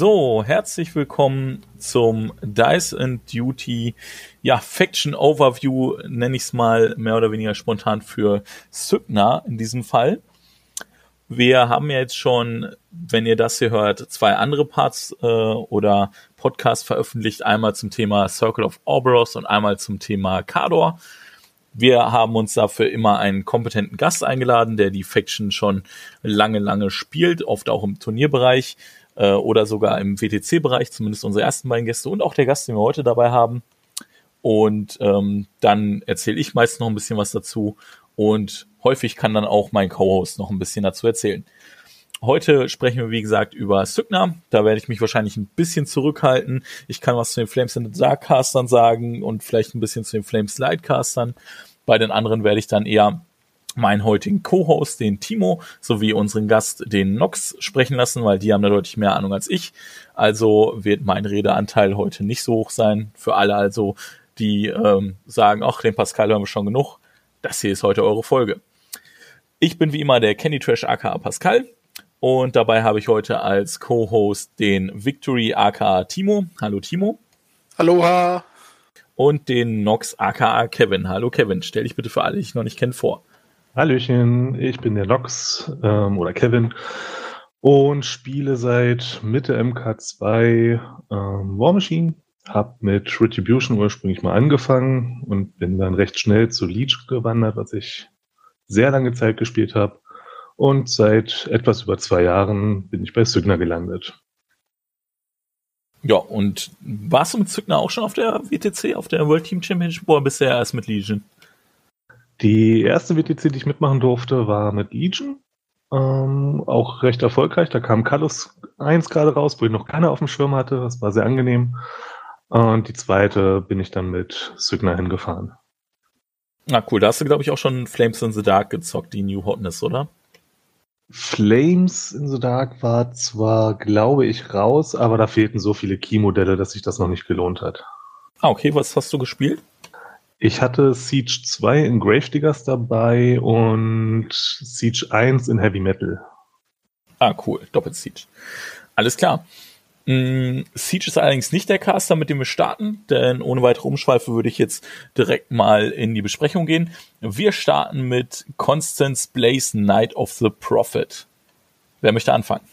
So, herzlich willkommen zum Dice and Duty, ja, Faction Overview, nenne ich es mal mehr oder weniger spontan für Sygna in diesem Fall. Wir haben ja jetzt schon, wenn ihr das hier hört, zwei andere Parts äh, oder Podcasts veröffentlicht. Einmal zum Thema Circle of Orboros und einmal zum Thema Kador. Wir haben uns dafür immer einen kompetenten Gast eingeladen, der die Faction schon lange, lange spielt, oft auch im Turnierbereich äh, oder sogar im WTC-Bereich, zumindest unsere ersten beiden Gäste und auch der Gast, den wir heute dabei haben. Und ähm, dann erzähle ich meist noch ein bisschen was dazu und häufig kann dann auch mein Co-Host noch ein bisschen dazu erzählen. Heute sprechen wir, wie gesagt, über Sygna. Da werde ich mich wahrscheinlich ein bisschen zurückhalten. Ich kann was zu den Flames in the Dark Castern sagen und vielleicht ein bisschen zu den Flames Lightcastern. Bei den anderen werde ich dann eher meinen heutigen Co-Host, den Timo, sowie unseren Gast, den Nox, sprechen lassen, weil die haben da deutlich mehr Ahnung als ich. Also wird mein Redeanteil heute nicht so hoch sein. Für alle also, die ähm, sagen, ach, den Pascal hören wir schon genug. Das hier ist heute eure Folge. Ich bin wie immer der Candy Trash aka Pascal und dabei habe ich heute als Co-Host den Victory aka Timo. Hallo Timo. Aloha. Und den Nox aka Kevin. Hallo Kevin. Stell dich bitte für alle, die ich noch nicht kenne, vor. Hallöchen, ich bin der Nox ähm, oder Kevin und spiele seit Mitte MK2 ähm, War Machine. Hab mit Retribution ursprünglich mal angefangen und bin dann recht schnell zu Leech gewandert, was ich sehr lange Zeit gespielt habe. Und seit etwas über zwei Jahren bin ich bei Sygna gelandet. Ja, und warst du mit Sygna auch schon auf der WTC, auf der World Team Championship, oder bisher erst mit Legion? Die erste WTC, die ich mitmachen durfte, war mit Legion. Ähm, auch recht erfolgreich. Da kam Carlos 1 gerade raus, wo ich noch keiner auf dem Schirm hatte. Das war sehr angenehm. Und die zweite bin ich dann mit Signa hingefahren. Na cool, da hast du, glaube ich, auch schon Flames in the Dark gezockt, die New Hotness, oder? Flames in the Dark war zwar, glaube ich, raus, aber da fehlten so viele Key-Modelle, dass sich das noch nicht gelohnt hat. Ah, okay, was hast du gespielt? Ich hatte Siege 2 in Gravediggers dabei und Siege 1 in Heavy Metal. Ah, cool. Doppelt Siege. Alles klar. Mm, Siege ist allerdings nicht der Caster, mit dem wir starten, denn ohne weitere Umschweife würde ich jetzt direkt mal in die Besprechung gehen. Wir starten mit Constance Blaze Night of the Prophet. Wer möchte anfangen?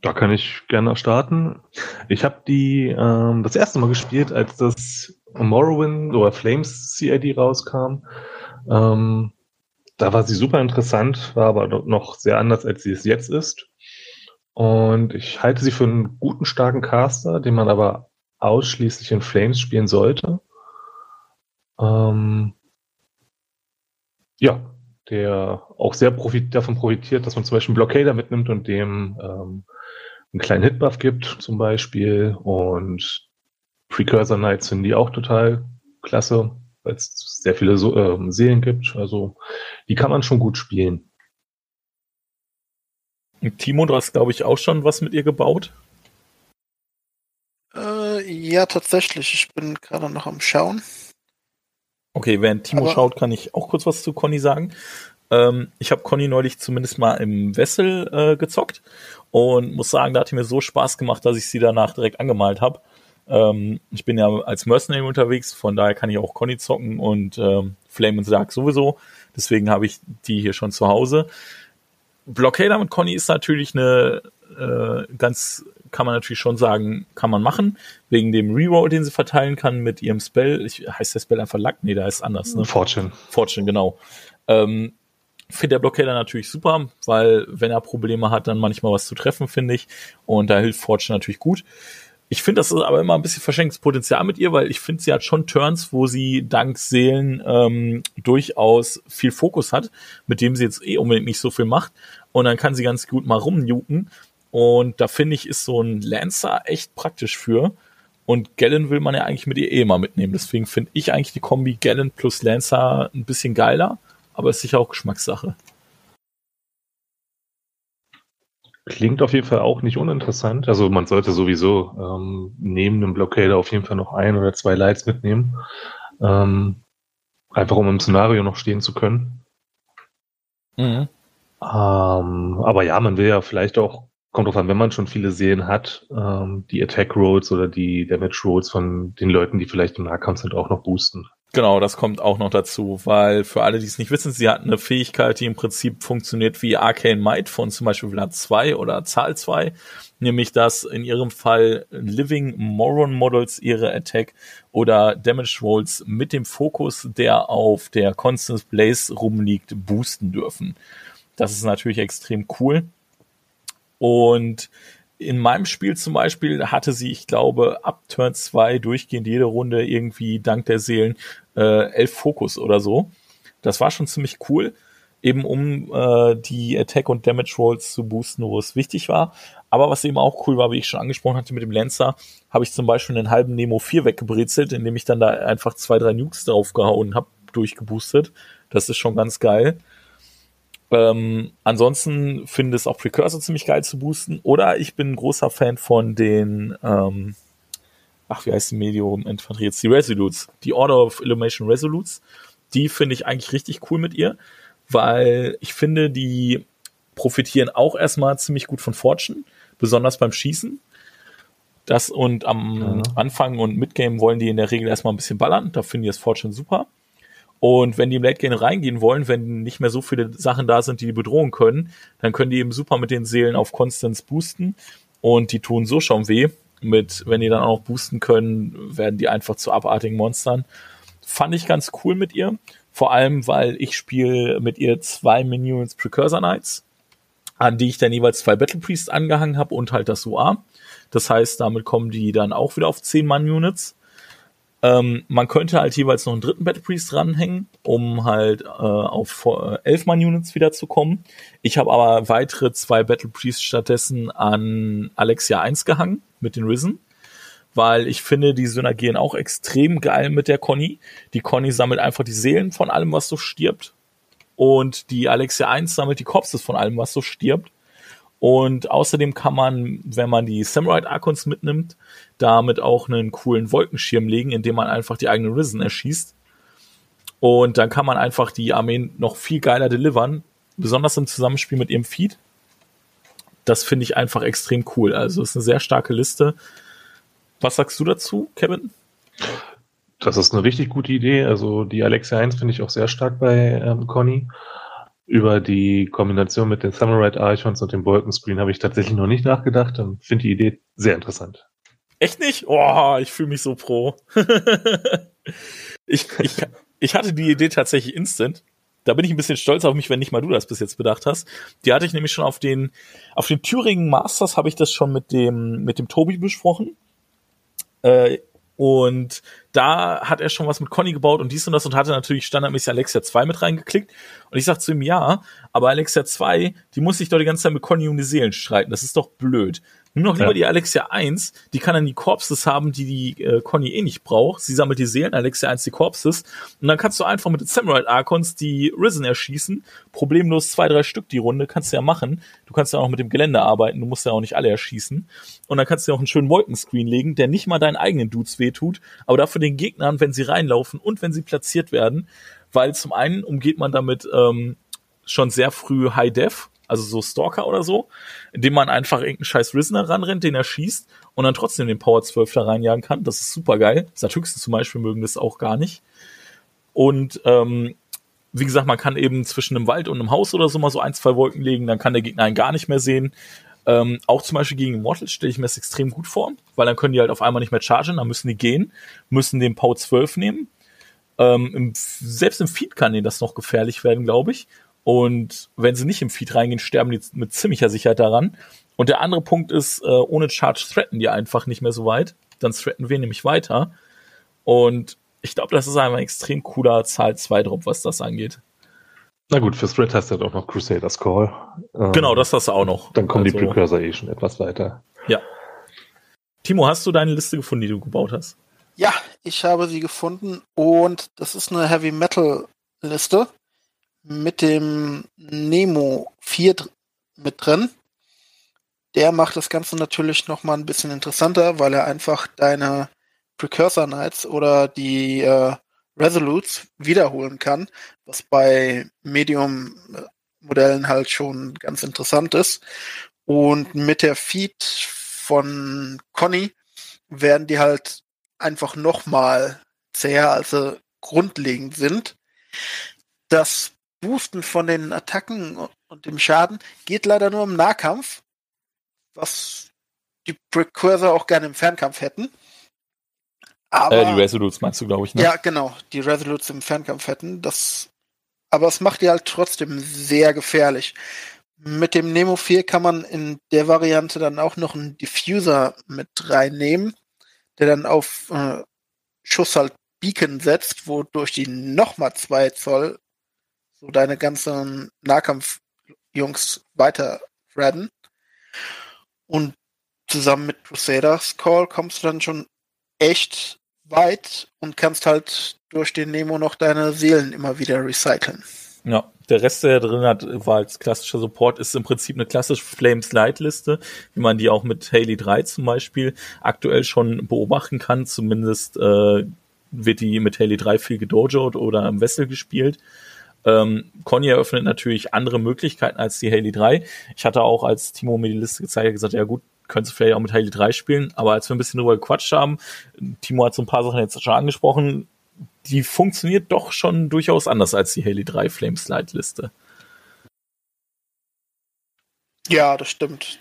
Da kann ich gerne starten. Ich habe die ähm, das erste Mal gespielt, als das Morrowind oder Flames CID rauskam. Ähm, da war sie super interessant, war aber noch sehr anders, als sie es jetzt ist. Und ich halte sie für einen guten, starken Caster, den man aber ausschließlich in Flames spielen sollte. Ähm, ja, der auch sehr profit davon profitiert, dass man zum Beispiel einen Blockader mitnimmt und dem ähm, einen kleinen Hitbuff gibt zum Beispiel und Precursor Knights sind die auch total klasse, weil es sehr viele so äh, Seelen gibt. Also die kann man schon gut spielen. Timo, du hast, glaube ich, auch schon was mit ihr gebaut. Äh, ja, tatsächlich. Ich bin gerade noch am Schauen. Okay, während Timo Aber schaut, kann ich auch kurz was zu Conny sagen. Ähm, ich habe Conny neulich zumindest mal im Wessel äh, gezockt und muss sagen, da hat mir so Spaß gemacht, dass ich sie danach direkt angemalt habe. Ähm, ich bin ja als Mercenary unterwegs, von daher kann ich auch Conny zocken und ähm, Flame and Dark sowieso. Deswegen habe ich die hier schon zu Hause. Blockader mit Conny ist natürlich eine äh, ganz, kann man natürlich schon sagen, kann man machen, wegen dem Reroll, den sie verteilen kann mit ihrem Spell. Ich, heißt der Spell einfach Luck? Nee, da ist anders. Ne? Fortune. Fortune, genau. Ähm, finde der Blockader natürlich super, weil wenn er Probleme hat, dann manchmal was zu treffen, finde ich. Und da hilft Fortune natürlich gut. ich finde, das ist aber immer ein bisschen verschenktes Potenzial mit ihr, weil ich finde, sie hat schon Turns, wo sie dank Seelen ähm, durchaus viel Fokus hat, mit dem sie jetzt eh unbedingt nicht so viel macht. Und dann kann sie ganz gut mal rumjuken. Und da finde ich, ist so ein Lancer echt praktisch für. Und Gallon will man ja eigentlich mit ihr eh mal mitnehmen. Deswegen finde ich eigentlich die Kombi Gallon plus Lancer ein bisschen geiler, aber ist sicher auch Geschmackssache. Klingt auf jeden Fall auch nicht uninteressant. Also man sollte sowieso ähm, neben dem Blockader auf jeden Fall noch ein oder zwei Lights mitnehmen. Ähm, einfach um im Szenario noch stehen zu können. Mhm. Ähm, aber ja, man will ja vielleicht auch, kommt drauf an, wenn man schon viele Seelen hat, ähm, die Attack Rolls oder die Damage Rolls von den Leuten, die vielleicht im Nahkampf sind, auch noch boosten. Genau, das kommt auch noch dazu, weil für alle, die es nicht wissen, sie hat eine Fähigkeit, die im Prinzip funktioniert wie Arcane Might von zum Beispiel Vlad 2 oder Zahl 2, nämlich dass in ihrem Fall Living Moron Models ihre Attack oder Damage Rolls mit dem Fokus, der auf der Constant Blaze rumliegt, boosten dürfen. Das ist natürlich extrem cool. Und in meinem Spiel zum Beispiel hatte sie, ich glaube, ab Turn 2 durchgehend jede Runde irgendwie dank der Seelen äh, elf Fokus oder so. Das war schon ziemlich cool, eben um äh, die Attack und Damage Rolls zu boosten, wo es wichtig war. Aber was eben auch cool war, wie ich schon angesprochen hatte mit dem Lancer, habe ich zum Beispiel einen halben Nemo 4 weggebrezelt, indem ich dann da einfach zwei, drei Nukes draufgehauen habe, durchgeboostet. Das ist schon ganz geil. Ähm, ansonsten finde es auch Precursor ziemlich geil zu boosten. Oder ich bin ein großer Fan von den, ähm, ach, wie heißt die Medium Infanterie jetzt? Die Resolutes. Die Order of Illumination Resolutes. Die finde ich eigentlich richtig cool mit ihr, weil ich finde, die profitieren auch erstmal ziemlich gut von Fortune, besonders beim Schießen. Das und am ja. Anfang und Midgame wollen die in der Regel erstmal ein bisschen ballern. Da finde ich das Fortune super. Und wenn die im Late Game reingehen wollen, wenn nicht mehr so viele Sachen da sind, die die bedrohen können, dann können die eben super mit den Seelen auf Constance boosten und die tun so schon weh. Mit, wenn die dann auch boosten können, werden die einfach zu abartigen Monstern. Fand ich ganz cool mit ihr. Vor allem, weil ich spiele mit ihr zwei Minions Precursor Knights, an die ich dann jeweils zwei Battle Priests angehangen habe und halt das UA. Das heißt, damit kommen die dann auch wieder auf 10 Mann-Units. Ähm, man könnte halt jeweils noch einen dritten Battle Priest dranhängen, um halt äh, auf äh, elf Mann Units wieder zu kommen. Ich habe aber weitere zwei Battle Priests stattdessen an Alexia 1 gehangen mit den Risen, weil ich finde, die synergieren auch extrem geil mit der Conny. Die Conny sammelt einfach die Seelen von allem, was so stirbt. Und die Alexia 1 sammelt die Corpses von allem, was so stirbt. Und außerdem kann man, wenn man die Samurai Archons mitnimmt, damit auch einen coolen Wolkenschirm legen, indem man einfach die eigenen Risen erschießt. Und dann kann man einfach die Armeen noch viel geiler delivern, besonders im Zusammenspiel mit ihrem Feed. Das finde ich einfach extrem cool. Also ist eine sehr starke Liste. Was sagst du dazu, Kevin? Das ist eine richtig gute Idee. Also die Alexia 1 finde ich auch sehr stark bei ähm, Conny. Über die Kombination mit den Samurai Archons und dem Wolkenscreen habe ich tatsächlich noch nicht nachgedacht und finde die Idee sehr interessant. Echt nicht? Oh, ich fühle mich so pro. ich, ich, ich hatte die Idee tatsächlich instant. Da bin ich ein bisschen stolz auf mich, wenn nicht mal du das bis jetzt bedacht hast. Die hatte ich nämlich schon auf den, auf den Thüringen Masters habe ich das schon mit dem, mit dem Tobi besprochen. Äh, und da hat er schon was mit Conny gebaut und dies und das und hatte natürlich standardmäßig Alexia 2 mit reingeklickt. Und ich sag zu ihm, ja, aber Alexia 2, die muss sich doch die ganze Zeit mit Conny um die Seelen streiten. Das ist doch blöd. Nimm doch lieber ja. die Alexia 1, die kann dann die Corpses haben, die die äh, Conny eh nicht braucht. Sie sammelt die Seelen, Alexia 1 die Corpses. Und dann kannst du einfach mit den Samurai Archons die Risen erschießen. Problemlos zwei, drei Stück die Runde, kannst du ja machen. Du kannst ja auch mit dem Gelände arbeiten, du musst ja auch nicht alle erschießen. Und dann kannst du ja auch einen schönen Wolkenscreen legen, der nicht mal deinen eigenen Dudes wehtut, aber dafür den Gegnern, wenn sie reinlaufen und wenn sie platziert werden. Weil zum einen umgeht man damit ähm, schon sehr früh High Def, also so Stalker oder so, indem man einfach irgendeinen scheiß Risener ranrennt, den er schießt und dann trotzdem den Power 12 da reinjagen kann. Das ist super geil. Satyxen zum Beispiel mögen das auch gar nicht. Und ähm, wie gesagt, man kann eben zwischen einem Wald und einem Haus oder so mal so ein, zwei Wolken legen, dann kann der Gegner einen gar nicht mehr sehen. Ähm, auch zum Beispiel gegen Immortals stelle ich mir das extrem gut vor, weil dann können die halt auf einmal nicht mehr chargen, dann müssen die gehen, müssen den Power 12 nehmen. Ähm, im, selbst im Feed kann denen das noch gefährlich werden, glaube ich. Und wenn sie nicht im Feed reingehen, sterben die mit ziemlicher Sicherheit daran. Und der andere Punkt ist, äh, ohne Charge threaten die einfach nicht mehr so weit. Dann threaten wir nämlich weiter. Und ich glaube, das ist einfach ein extrem cooler Zahl 2 Drop, was das angeht. Na gut, für Threat hast du auch noch Crusaders Call. Ähm, genau, das hast du auch noch. Dann kommen also, die Precursor eh schon etwas weiter. Ja. Timo, hast du deine Liste gefunden, die du gebaut hast? Ja, ich habe sie gefunden und das ist eine Heavy Metal Liste mit dem Nemo 4 mit drin. Der macht das Ganze natürlich nochmal ein bisschen interessanter, weil er einfach deine Precursor Knights oder die äh, Resolutes wiederholen kann, was bei Medium-Modellen halt schon ganz interessant ist. Und mit der Feed von Conny werden die halt einfach nochmal zäher, als sie grundlegend sind. Das Boosten von den Attacken und dem Schaden geht leider nur im Nahkampf, was die Precursor auch gerne im Fernkampf hätten. Aber, äh, die Resolutes meinst du, glaube ich, ne? Ja, genau. Die Resolutes im Fernkampf hätten. Das, aber es macht die halt trotzdem sehr gefährlich. Mit dem Nemo 4 kann man in der Variante dann auch noch einen Diffuser mit reinnehmen, der dann auf äh, Schuss halt Beacon setzt, wodurch die nochmal 2 Zoll so deine ganzen Nahkampf-Jungs weiter redden. Und zusammen mit Crusaders Call kommst du dann schon echt weit und kannst halt durch den Nemo noch deine Seelen immer wieder recyceln. Ja, der Rest, der drin hat, war als klassischer Support, ist im Prinzip eine klassische Flames Light Liste, wie man die auch mit Haley 3 zum Beispiel aktuell schon beobachten kann. Zumindest äh, wird die mit Haley 3 viel gedojoed oder im Wessel gespielt. Ähm, Conny eröffnet natürlich andere Möglichkeiten als die Haley 3. Ich hatte auch, als Timo mir die Liste gezeigt hat, gesagt, ja gut, könntest du vielleicht auch mit Haley 3 spielen, aber als wir ein bisschen drüber gequatscht haben, Timo hat so ein paar Sachen jetzt schon angesprochen, die funktioniert doch schon durchaus anders als die Haley 3 Flame Slide Liste. Ja, das stimmt.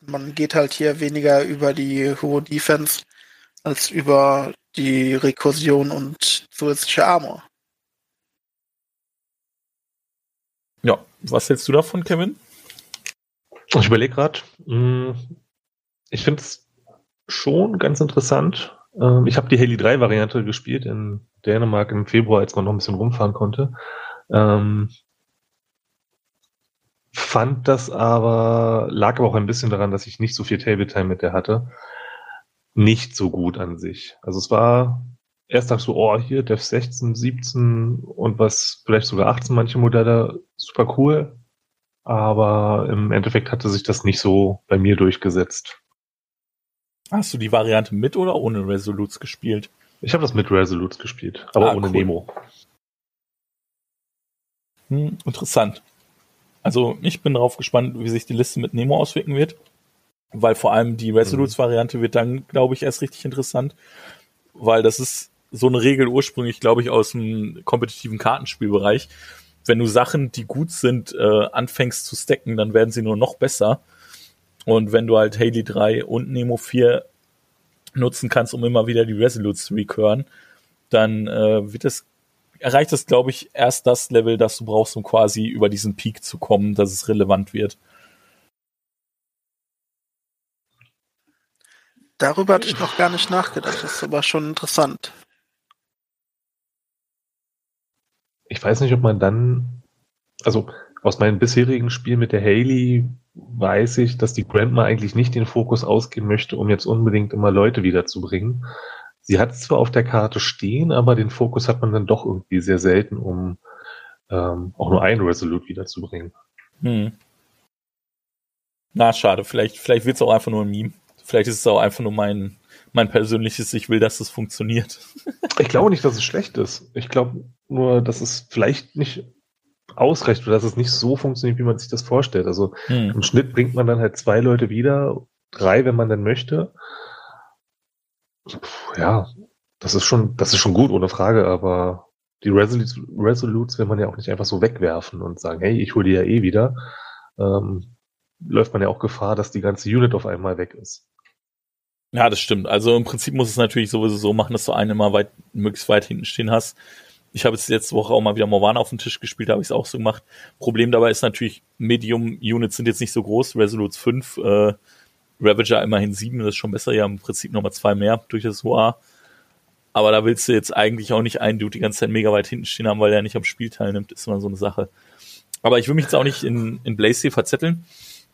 Man geht halt hier weniger über die hohe Defense als über die Rekursion und zusätzliche Armor. Ja, was hältst du davon, Kevin? Ich überlege gerade. Hm, ich finde es schon ganz interessant. Ähm, ich habe die Heli 3 Variante gespielt in Dänemark im Februar, als man noch ein bisschen rumfahren konnte. Ähm, fand das aber, lag aber auch ein bisschen daran, dass ich nicht so viel Table-Time mit der hatte. Nicht so gut an sich. Also es war erst dachte ich so, oh, hier Dev 16, 17 und was, vielleicht sogar 18 manche Modelle, super cool. Aber im Endeffekt hatte sich das nicht so bei mir durchgesetzt. Hast du die Variante mit oder ohne Resolutes gespielt? Ich habe das mit Resolutes gespielt, aber ah, ohne cool. Nemo. Hm, interessant. Also ich bin darauf gespannt, wie sich die Liste mit Nemo auswirken wird, weil vor allem die Resolutes-Variante wird dann, glaube ich, erst richtig interessant, weil das ist so eine Regel ursprünglich, glaube ich, aus dem kompetitiven Kartenspielbereich. Wenn du Sachen, die gut sind, äh, anfängst zu stacken, dann werden sie nur noch besser. Und wenn du halt Haley 3 und Nemo 4 nutzen kannst, um immer wieder die Resolutes zu recurren, dann äh, wird es, erreicht es, glaube ich, erst das Level, das du brauchst, um quasi über diesen Peak zu kommen, dass es relevant wird. Darüber hatte ich noch gar nicht nachgedacht. Das ist aber schon interessant. Ich weiß nicht, ob man dann, also aus meinem bisherigen Spiel mit der Haley weiß ich, dass die Grandma eigentlich nicht den Fokus ausgehen möchte, um jetzt unbedingt immer Leute wiederzubringen. Sie hat es zwar auf der Karte stehen, aber den Fokus hat man dann doch irgendwie sehr selten, um ähm, auch nur ein Resolute wiederzubringen. Hm. Na, schade. Vielleicht, vielleicht wird es auch einfach nur ein Meme. Vielleicht ist es auch einfach nur mein, mein persönliches, ich will, dass es funktioniert. ich glaube nicht, dass es schlecht ist. Ich glaube nur, dass es vielleicht nicht ausreicht oder dass es nicht so funktioniert, wie man sich das vorstellt. Also hm. im Schnitt bringt man dann halt zwei Leute wieder, drei, wenn man dann möchte. Puh, ja, das ist schon, das ist schon gut, ohne Frage, aber die Resolutes, Resolutes will man ja auch nicht einfach so wegwerfen und sagen, hey, ich hole die ja eh wieder. Ähm, läuft man ja auch Gefahr, dass die ganze Unit auf einmal weg ist. Ja, das stimmt. Also im Prinzip muss es natürlich sowieso so machen, dass du einen immer weit, möglichst weit hinten stehen hast ich habe jetzt letzte Woche auch mal wieder Morvana auf dem Tisch gespielt, da habe ich es auch so gemacht. Problem dabei ist natürlich, Medium-Units sind jetzt nicht so groß, Resolutes 5, äh, Ravager immerhin 7, das ist schon besser, ja im Prinzip nochmal zwei mehr durch das HOA. Aber da willst du jetzt eigentlich auch nicht einen Dude die ganze Zeit mega weit hinten stehen haben, weil er nicht am Spiel teilnimmt, ist immer so eine Sache. Aber ich will mich jetzt auch nicht in, in Blaze verzetteln.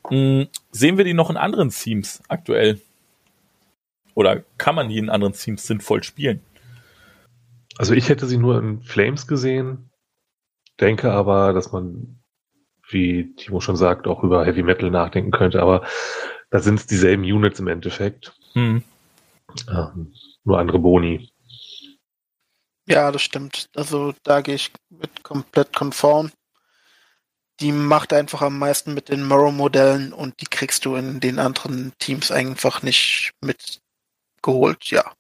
Hm, sehen wir die noch in anderen Themes aktuell? Oder kann man die in anderen Teams sinnvoll spielen? Also ich hätte sie nur in Flames gesehen, denke aber, dass man, wie Timo schon sagt, auch über Heavy Metal nachdenken könnte, aber da sind es dieselben Units im Endeffekt. Hm. Ähm, nur andere Boni. Ja, das stimmt. Also da gehe ich mit komplett konform. Die macht einfach am meisten mit den Morrow-Modellen und die kriegst du in den anderen Teams einfach nicht mitgeholt, ja.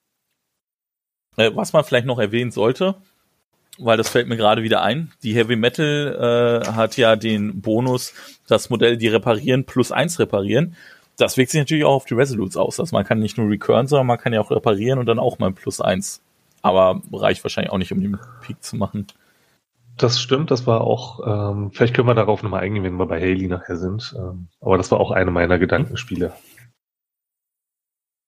Äh, was man vielleicht noch erwähnen sollte, weil das fällt mir gerade wieder ein. Die Heavy Metal äh, hat ja den Bonus, das Modell, die reparieren, plus eins reparieren. Das wirkt sich natürlich auch auf die Resolutes aus. Also man kann nicht nur recurren, sondern man kann ja auch reparieren und dann auch mal plus eins. Aber reicht wahrscheinlich auch nicht, um den Peak zu machen. Das stimmt, das war auch, ähm, vielleicht können wir darauf nochmal eingehen, wenn wir bei Haley nachher sind. Ähm, aber das war auch eine meiner Gedankenspiele.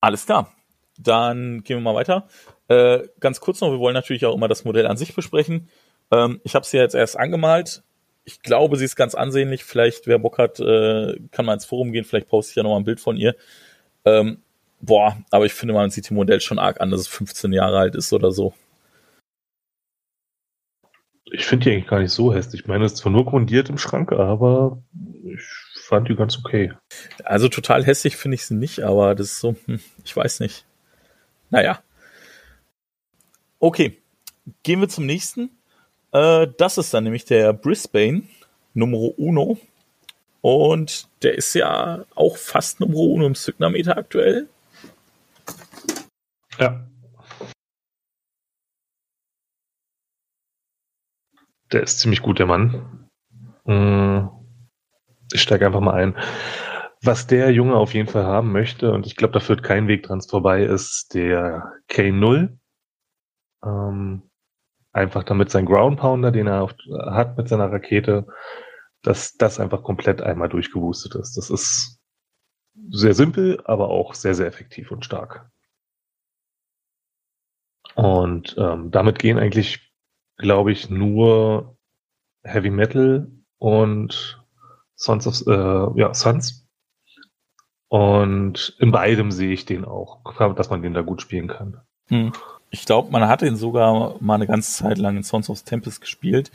Alles klar. Dann gehen wir mal weiter. Äh, ganz kurz noch, wir wollen natürlich auch immer das Modell an sich besprechen. Ähm, ich habe sie jetzt erst angemalt. Ich glaube, sie ist ganz ansehnlich. Vielleicht, wer Bock hat, äh, kann mal ins Forum gehen. Vielleicht poste ich ja noch mal ein Bild von ihr. Ähm, boah, aber ich finde, man sieht dem Modell schon arg an, dass es 15 Jahre alt ist oder so. Ich finde die eigentlich gar nicht so hässlich. Ich meine, es ist zwar nur grundiert im Schrank, aber ich fand die ganz okay. Also total hässlich finde ich sie nicht, aber das ist so, hm, ich weiß nicht. Naja. Okay, gehen wir zum nächsten. Äh, das ist dann nämlich der Brisbane Numero Uno. Und der ist ja auch fast Numero Uno im Signameter aktuell. Ja. Der ist ziemlich gut, der Mann. Hm. Ich steige einfach mal ein. Was der Junge auf jeden Fall haben möchte, und ich glaube, da führt kein Weg dran vorbei, ist der K0. Ähm, einfach damit sein Ground Pounder, den er hat mit seiner Rakete, dass das einfach komplett einmal durchgewustet ist. Das ist sehr simpel, aber auch sehr, sehr effektiv und stark. Und ähm, damit gehen eigentlich, glaube ich, nur Heavy Metal und Sons of äh, ja, Sons. Und in beidem sehe ich den auch, dass man den da gut spielen kann. Hm. Ich glaube, man hat ihn sogar mal eine ganze Zeit lang in Sons of Tempest gespielt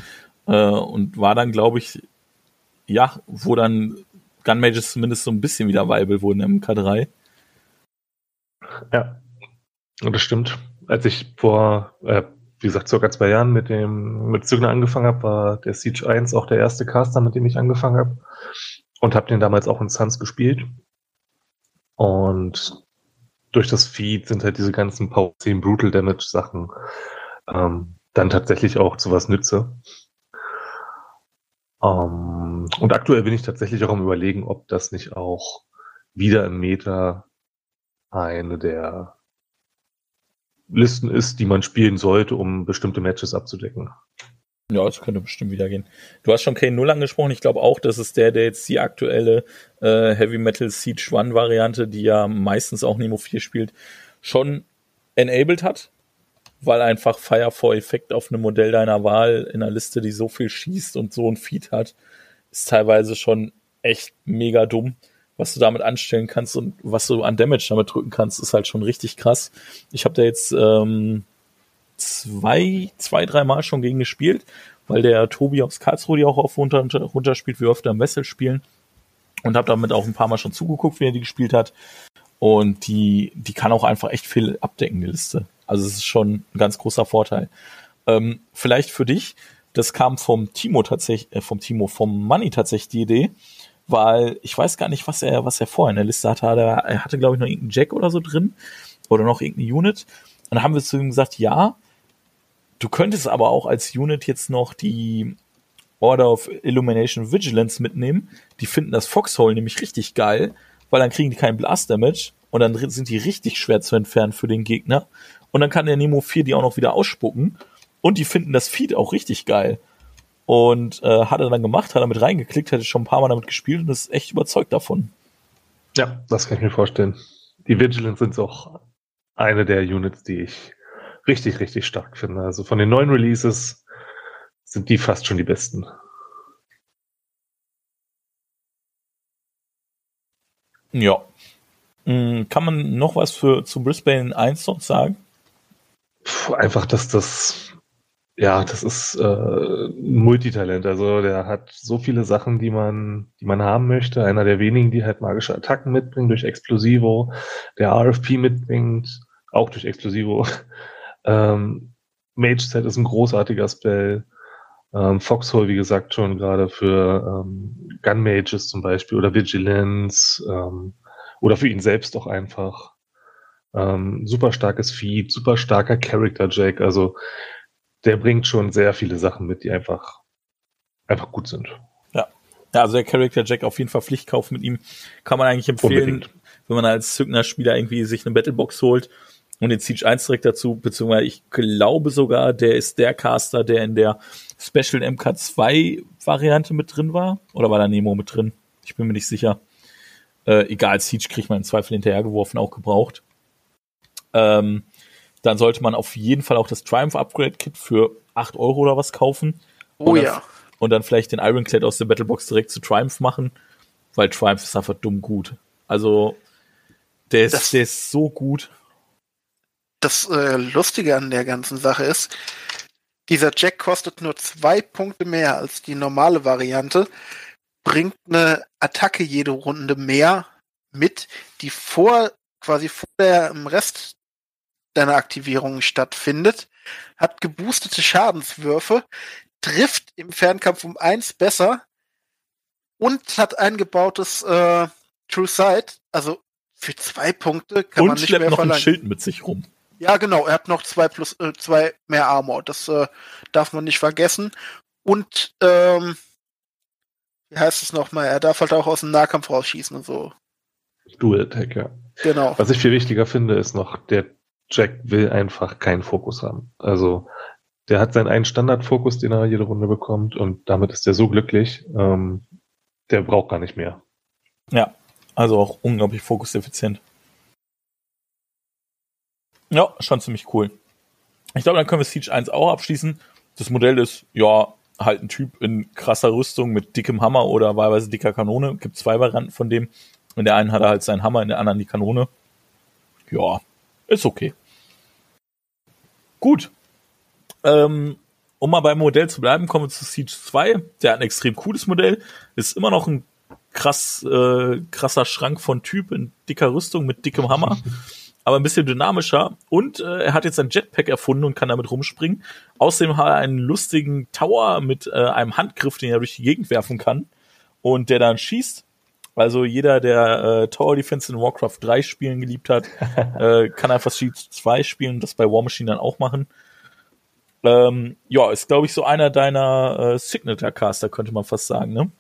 äh, und war dann, glaube ich, ja, wo dann Gun Mages zumindest so ein bisschen wieder viable wurden im K3. Ja, das stimmt als ich vor, äh, wie gesagt, circa zwei Jahren mit dem mit Zügner angefangen habe, war der Siege 1 auch der erste Caster, mit dem ich angefangen habe. Und habe den damals auch in Suns gespielt. Und durch das Feed sind halt diese ganzen Power 10 Brutal Damage Sachen ähm, dann tatsächlich auch zu was nütze. Ähm, und aktuell bin ich tatsächlich auch am überlegen, ob das nicht auch wieder im Meta eine der Listen ist, die man spielen sollte, um bestimmte Matches abzudecken. Ja, das könnte bestimmt wieder gehen. Du hast schon K0 angesprochen. Ich glaube auch, das ist der, der jetzt die aktuelle äh, Heavy Metal Siege One Variante, die ja meistens auch Nemo 4 spielt, schon enabled hat, weil einfach Firefall-Effekt auf einem Modell deiner Wahl in einer Liste, die so viel schießt und so ein Feed hat, ist teilweise schon echt mega dumm was du damit anstellen kannst und was du an Damage damit drücken kannst, ist halt schon richtig krass. Ich habe da jetzt ähm, zwei, zwei, drei Mal schon gegen gespielt, weil der Tobi aus Karlsruhe die auch auf runter, runter spielt, wie oft am Wessel spielen. Und habe damit auch ein paar Mal schon zugeguckt, wie er die gespielt hat. Und die, die kann auch einfach echt viel abdecken, die Liste. Also es ist schon ein ganz großer Vorteil. Ähm, vielleicht für dich, das kam vom Timo tatsächlich, äh, vom Timo, vom Money tatsächlich die Idee weil ich weiß gar nicht, was er, was er vorher in der Liste hatte. Er hatte, glaube ich, noch irgendeinen Jack oder so drin oder noch irgendeine Unit. Und dann haben wir zu ihm gesagt, ja, du könntest aber auch als Unit jetzt noch die Order of Illumination Vigilance mitnehmen. Die finden das Foxhole nämlich richtig geil, weil dann kriegen die keinen Blast Damage und dann sind die richtig schwer zu entfernen für den Gegner. Und dann kann der Nemo 4 die auch noch wieder ausspucken. und die finden das Feed auch richtig geil. Und äh, hat er dann gemacht, hat er mit reingeklickt, hätte schon ein paar Mal damit gespielt und ist echt überzeugt davon. Ja, das kann ich mir vorstellen. Die Vigilance sind auch eine der Units, die ich richtig, richtig stark finde. Also von den neuen Releases sind die fast schon die besten. Ja. Hm, kann man noch was für zu Brisbane 1 noch sagen? Puh, einfach, dass das, ja, das ist äh, ein Multitalent. Also der hat so viele Sachen, die man, die man haben möchte. Einer der wenigen, die halt magische Attacken mitbringt durch Explosivo, der RFP mitbringt, auch durch Explosivo. Ähm, Mage Set ist ein großartiger Spell. Ähm, Foxhole, wie gesagt, schon gerade für ähm, Gun Mages zum Beispiel oder Vigilance ähm, oder für ihn selbst auch einfach. Ähm, super starkes Feed, super starker Character Jack. Also der bringt schon sehr viele Sachen mit, die einfach, einfach gut sind. Ja. Ja, also der Character Jack auf jeden Fall Pflichtkauf mit ihm kann man eigentlich empfehlen, Unbedingt. wenn man als Zückner-Spieler irgendwie sich eine Battlebox holt und den Siege 1 direkt dazu, beziehungsweise ich glaube sogar, der ist der Caster, der in der Special MK2 Variante mit drin war. Oder war da Nemo mit drin? Ich bin mir nicht sicher. Äh, egal, Siege kriegt man im Zweifel hinterhergeworfen, auch gebraucht. Ähm, dann sollte man auf jeden Fall auch das Triumph Upgrade Kit für 8 Euro oder was kaufen. Oh und ja. Dann, und dann vielleicht den Ironclad aus der Battlebox direkt zu Triumph machen, weil Triumph ist einfach dumm gut. Also, der ist, der ist so gut das äh, Lustige an der ganzen Sache ist, dieser Jack kostet nur zwei Punkte mehr als die normale Variante, bringt eine Attacke jede Runde mehr mit, die vor quasi vor der im Rest deiner Aktivierung stattfindet, hat geboostete Schadenswürfe, trifft im Fernkampf um eins besser und hat eingebautes äh, True Sight. Also für zwei Punkte kann und man nicht mehr noch verlangen. ein Schild mit sich rum. Ja, genau. Er hat noch zwei plus äh, zwei mehr Armor. Das äh, darf man nicht vergessen. Und ähm, wie heißt es nochmal? Er darf halt auch aus dem Nahkampf rausschießen und so. Dual Attack, ja. Genau. Was ich viel wichtiger finde, ist noch, der Jack will einfach keinen Fokus haben. Also der hat seinen einen Standardfokus, den er jede Runde bekommt und damit ist er so glücklich. Ähm, der braucht gar nicht mehr. Ja, also auch unglaublich fokuseffizient. Ja, schon ziemlich cool. Ich glaube, dann können wir Siege 1 auch abschließen. Das Modell ist, ja, halt ein Typ in krasser Rüstung mit dickem Hammer oder wahlweise dicker Kanone. Gibt zwei Varianten von dem. In der einen hat er halt seinen Hammer, in der anderen die Kanone. Ja, ist okay. Gut. Ähm, um mal beim Modell zu bleiben, kommen wir zu Siege 2. Der hat ein extrem cooles Modell. Ist immer noch ein krass, äh, krasser Schrank von Typ in dicker Rüstung mit dickem Hammer. aber ein bisschen dynamischer. Und äh, er hat jetzt ein Jetpack erfunden und kann damit rumspringen. Außerdem hat er einen lustigen Tower mit äh, einem Handgriff, den er durch die Gegend werfen kann und der dann schießt. Also jeder, der äh, Tower Defense in Warcraft 3 spielen geliebt hat, äh, kann einfach Siege 2 spielen und das bei War Machine dann auch machen. Ähm, ja, ist glaube ich so einer deiner äh, Signature Caster, könnte man fast sagen, ne?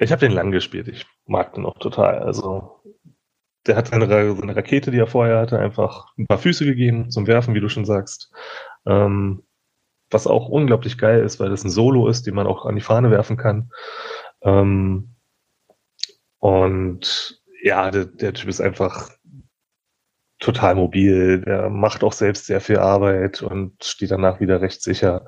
Ich habe den lang gespielt. Ich mag den auch total. Also der hat seine, seine, Rakete, die er vorher hatte, einfach ein paar Füße gegeben zum Werfen, wie du schon sagst. Ähm, was auch unglaublich geil ist, weil das ein Solo ist, den man auch an die Fahne werfen kann. Ähm, und ja, der, der Typ ist einfach total mobil, der macht auch selbst sehr viel Arbeit und steht danach wieder recht sicher.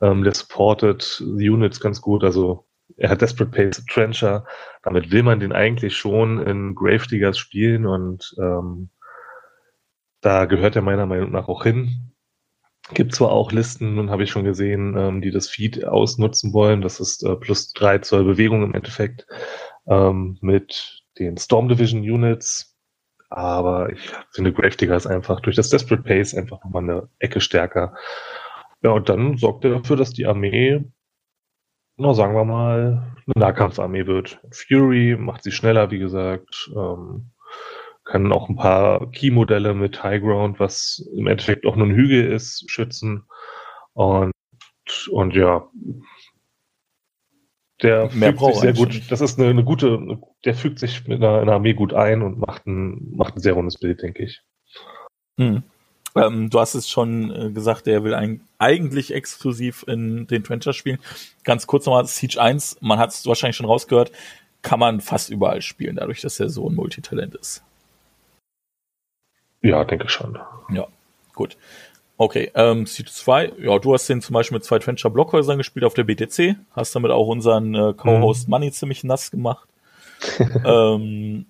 Ähm, der supportet die Units ganz gut, also er hat Desperate Pace Trencher. Damit will man den eigentlich schon in Gravediggers spielen und ähm, da gehört er meiner Meinung nach auch hin. Gibt zwar auch Listen, nun habe ich schon gesehen, ähm, die das Feed ausnutzen wollen. Das ist äh, plus drei Zoll Bewegung im Endeffekt ähm, mit den Storm Division Units. Aber ich finde Gravedigger ist einfach durch das Desperate Pace einfach nochmal eine Ecke stärker. Ja, und dann sorgt er dafür, dass die Armee na, sagen wir mal, eine Nahkampfarmee wird. Fury macht sie schneller, wie gesagt. Ähm, kann auch ein paar Key-Modelle mit High Ground, was im Endeffekt auch nur ein Hügel ist, schützen. Und, und ja, der Mehr fügt sich sehr gut. Das ist eine, eine, gute, der fügt sich mit einer, einer Armee gut ein und macht ein, macht ein sehr rundes Bild, denke ich. Hm. Ähm, du hast es schon äh, gesagt, der will ein, eigentlich exklusiv in den Trencher spielen. Ganz kurz nochmal, Siege 1, man hat es wahrscheinlich schon rausgehört, kann man fast überall spielen, dadurch, dass er so ein Multitalent ist. Ja, denke schon. Ja, gut. Okay, ähm, Siege 2, ja, du hast den zum Beispiel mit zwei Trencher Blockhäusern gespielt auf der BTC, hast damit auch unseren äh, Co-Host mhm. Money ziemlich nass gemacht. ähm,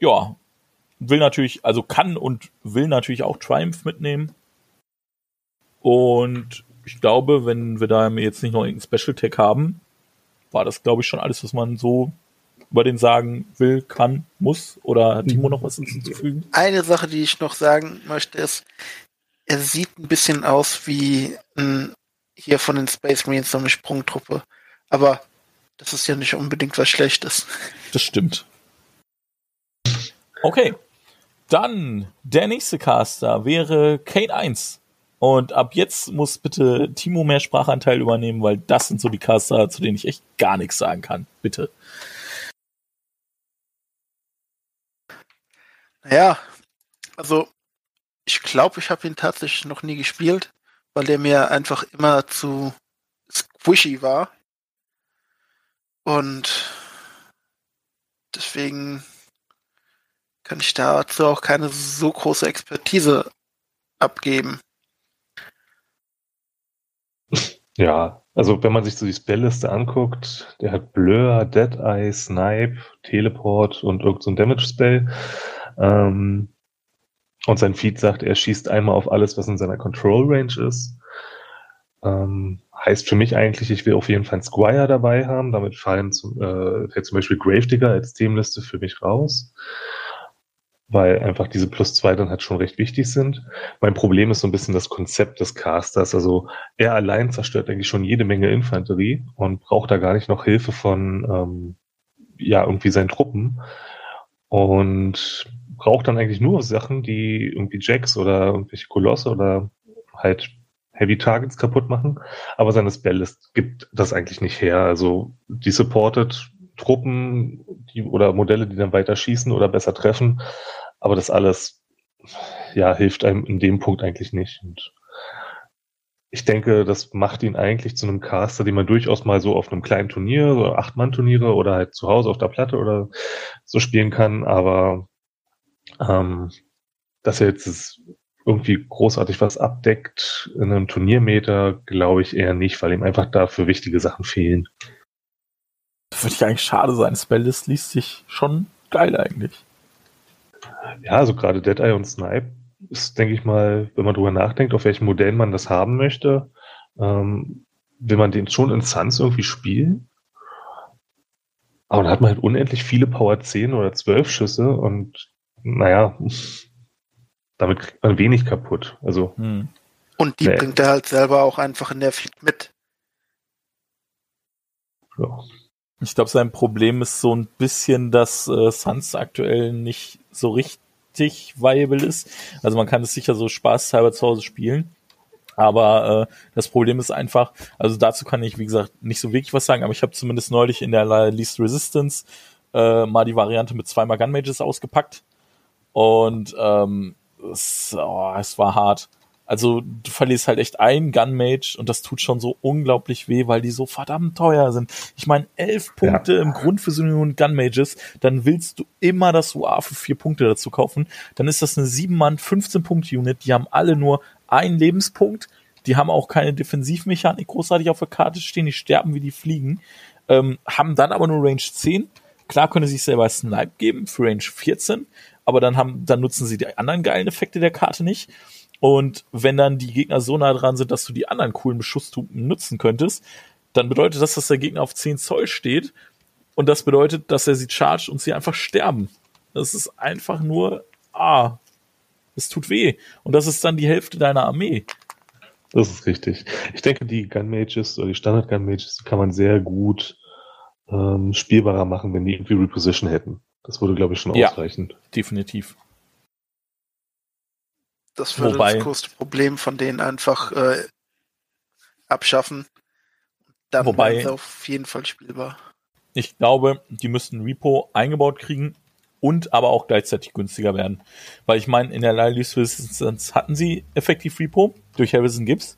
ja, will natürlich, also kann und will natürlich auch Triumph mitnehmen. Und ich glaube, wenn wir da jetzt nicht noch irgendeinen Special Tag haben, war das, glaube ich, schon alles, was man so über den sagen will, kann, muss. Oder hat Timo noch was hinzuzufügen? Eine Sache, die ich noch sagen möchte, ist, er sieht ein bisschen aus wie ein, hier von den Space Marines so eine Sprungtruppe. Aber das ist ja nicht unbedingt was Schlechtes. Das stimmt. Okay. Dann der nächste Caster wäre Kane 1. Und ab jetzt muss bitte Timo mehr Sprachanteil übernehmen, weil das sind so die Caster, zu denen ich echt gar nichts sagen kann. Bitte. Naja, also ich glaube, ich habe ihn tatsächlich noch nie gespielt, weil der mir einfach immer zu squishy war. Und deswegen kann ich dazu auch keine so große Expertise abgeben. Ja, also wenn man sich so die Spellliste anguckt, der hat Blur, Deadeye, Snipe, Teleport und irgendein so Damage-Spell. Ähm, und sein Feed sagt, er schießt einmal auf alles, was in seiner Control Range ist. Ähm, heißt für mich eigentlich, ich will auf jeden Fall einen Squire dabei haben. Damit fallen zum, äh, fällt zum Beispiel Gravedigger als Themenliste für mich raus weil einfach diese plus zwei dann halt schon recht wichtig sind. Mein Problem ist so ein bisschen das Konzept des Casters. Also er allein zerstört eigentlich schon jede Menge Infanterie und braucht da gar nicht noch Hilfe von ähm, ja irgendwie seinen Truppen und braucht dann eigentlich nur Sachen, die irgendwie Jacks oder irgendwelche Kolosse oder halt Heavy Targets kaputt machen. Aber seine Spelllist gibt das eigentlich nicht her. Also die supported Truppen die, oder Modelle, die dann weiter schießen oder besser treffen. Aber das alles ja, hilft einem in dem Punkt eigentlich nicht. Und ich denke, das macht ihn eigentlich zu einem Caster, den man durchaus mal so auf einem kleinen Turnier, so Acht-Mann-Turniere oder halt zu Hause auf der Platte oder so spielen kann. Aber ähm, dass er jetzt irgendwie großartig was abdeckt in einem Turniermeter, glaube ich eher nicht, weil ihm einfach dafür wichtige Sachen fehlen. Würde ich eigentlich schade sein. Spelllist liest sich schon geil eigentlich. Ja, also gerade Dead Eye und Snipe ist, denke ich mal, wenn man drüber nachdenkt, auf welchem Modell man das haben möchte, ähm, will man den schon in Suns irgendwie spielen. Aber dann hat man halt unendlich viele Power 10 oder 12 Schüsse und naja, damit kriegt man wenig kaputt. Also. Hm. Und die nee. bringt er halt selber auch einfach in der Feed mit. Ja. Ich glaube, sein Problem ist so ein bisschen, dass äh, Suns aktuell nicht so richtig viable ist. Also man kann es sicher so spaßhalber zu Hause spielen. Aber äh, das Problem ist einfach, also dazu kann ich, wie gesagt, nicht so wirklich was sagen, aber ich habe zumindest neulich in der Least Resistance äh, mal die Variante mit zweimal Gun Mages ausgepackt. Und ähm, es, oh, es war hart. Also du verlierst halt echt einen Gunmage und das tut schon so unglaublich weh, weil die so verdammt teuer sind. Ich meine, elf Punkte ja. im Grund für so einen Gunmages, dann willst du immer das UA für vier Punkte dazu kaufen. Dann ist das eine 7-Mann, 15-Punkt-Unit, die haben alle nur einen Lebenspunkt, die haben auch keine Defensivmechanik großartig auf der Karte stehen, die sterben wie die Fliegen, ähm, haben dann aber nur Range 10. Klar können sie sich selber Snipe geben für Range 14, aber dann haben, dann nutzen sie die anderen geilen Effekte der Karte nicht. Und wenn dann die Gegner so nah dran sind, dass du die anderen coolen Beschusstypen nutzen könntest, dann bedeutet das, dass der Gegner auf 10 Zoll steht. Und das bedeutet, dass er sie chargt und sie einfach sterben. Das ist einfach nur, ah, es tut weh. Und das ist dann die Hälfte deiner Armee. Das ist richtig. Ich denke, die Gun Mages oder die Standard Gun Mages kann man sehr gut ähm, spielbarer machen, wenn die irgendwie Reposition hätten. Das würde, glaube ich, schon ja, ausreichen. Definitiv. Das würde Wobei, das größte Problem von denen einfach äh, abschaffen. Dann Wobei, wäre auf jeden Fall spielbar. Ich glaube, die müssten Repo eingebaut kriegen, und aber auch gleichzeitig günstiger werden. Weil ich meine, in der Resistance hatten sie effektiv Repo durch Harrison Gibbs.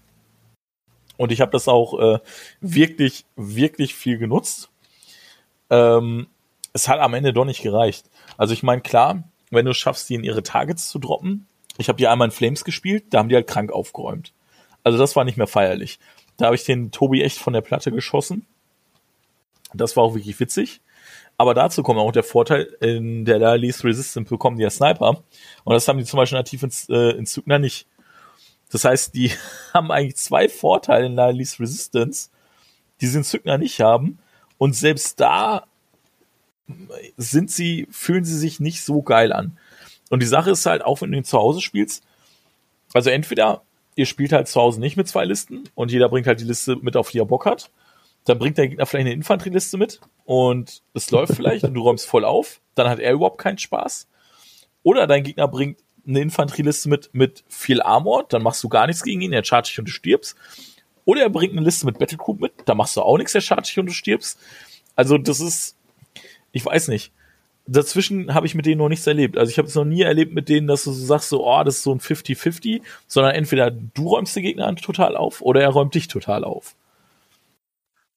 Und ich habe das auch äh, wirklich, wirklich viel genutzt. Ähm, es hat am Ende doch nicht gereicht. Also ich meine, klar, wenn du schaffst, die in ihre Targets zu droppen. Ich habe die einmal in Flames gespielt, da haben die halt krank aufgeräumt. Also das war nicht mehr feierlich. Da habe ich den Tobi echt von der Platte geschossen. Das war auch wirklich witzig. Aber dazu kommt auch der Vorteil, in der Least Resistance bekommen die ja Sniper. Und das haben die zum Beispiel nativ in, äh, in Zugner nicht. Das heißt, die haben eigentlich zwei Vorteile in der Least Resistance, die sie in Zugner nicht haben. Und selbst da sind sie, fühlen sie sich nicht so geil an. Und die Sache ist halt, auch wenn du ihn zu Hause spielst, also entweder ihr spielt halt zu Hause nicht mit zwei Listen und jeder bringt halt die Liste mit, auf die er Bock hat. Dann bringt der Gegner vielleicht eine Infanterieliste mit und es läuft vielleicht und du räumst voll auf. Dann hat er überhaupt keinen Spaß. Oder dein Gegner bringt eine Infanterieliste mit, mit viel Armor, dann machst du gar nichts gegen ihn, er chargt dich und du stirbst. Oder er bringt eine Liste mit Battlecube mit, da machst du auch nichts, er chargt dich und du stirbst. Also das ist, ich weiß nicht. Dazwischen habe ich mit denen noch nichts erlebt. Also ich habe es noch nie erlebt mit denen, dass du so sagst, so, oh, das ist so ein 50-50, sondern entweder du räumst den Gegner total auf oder er räumt dich total auf.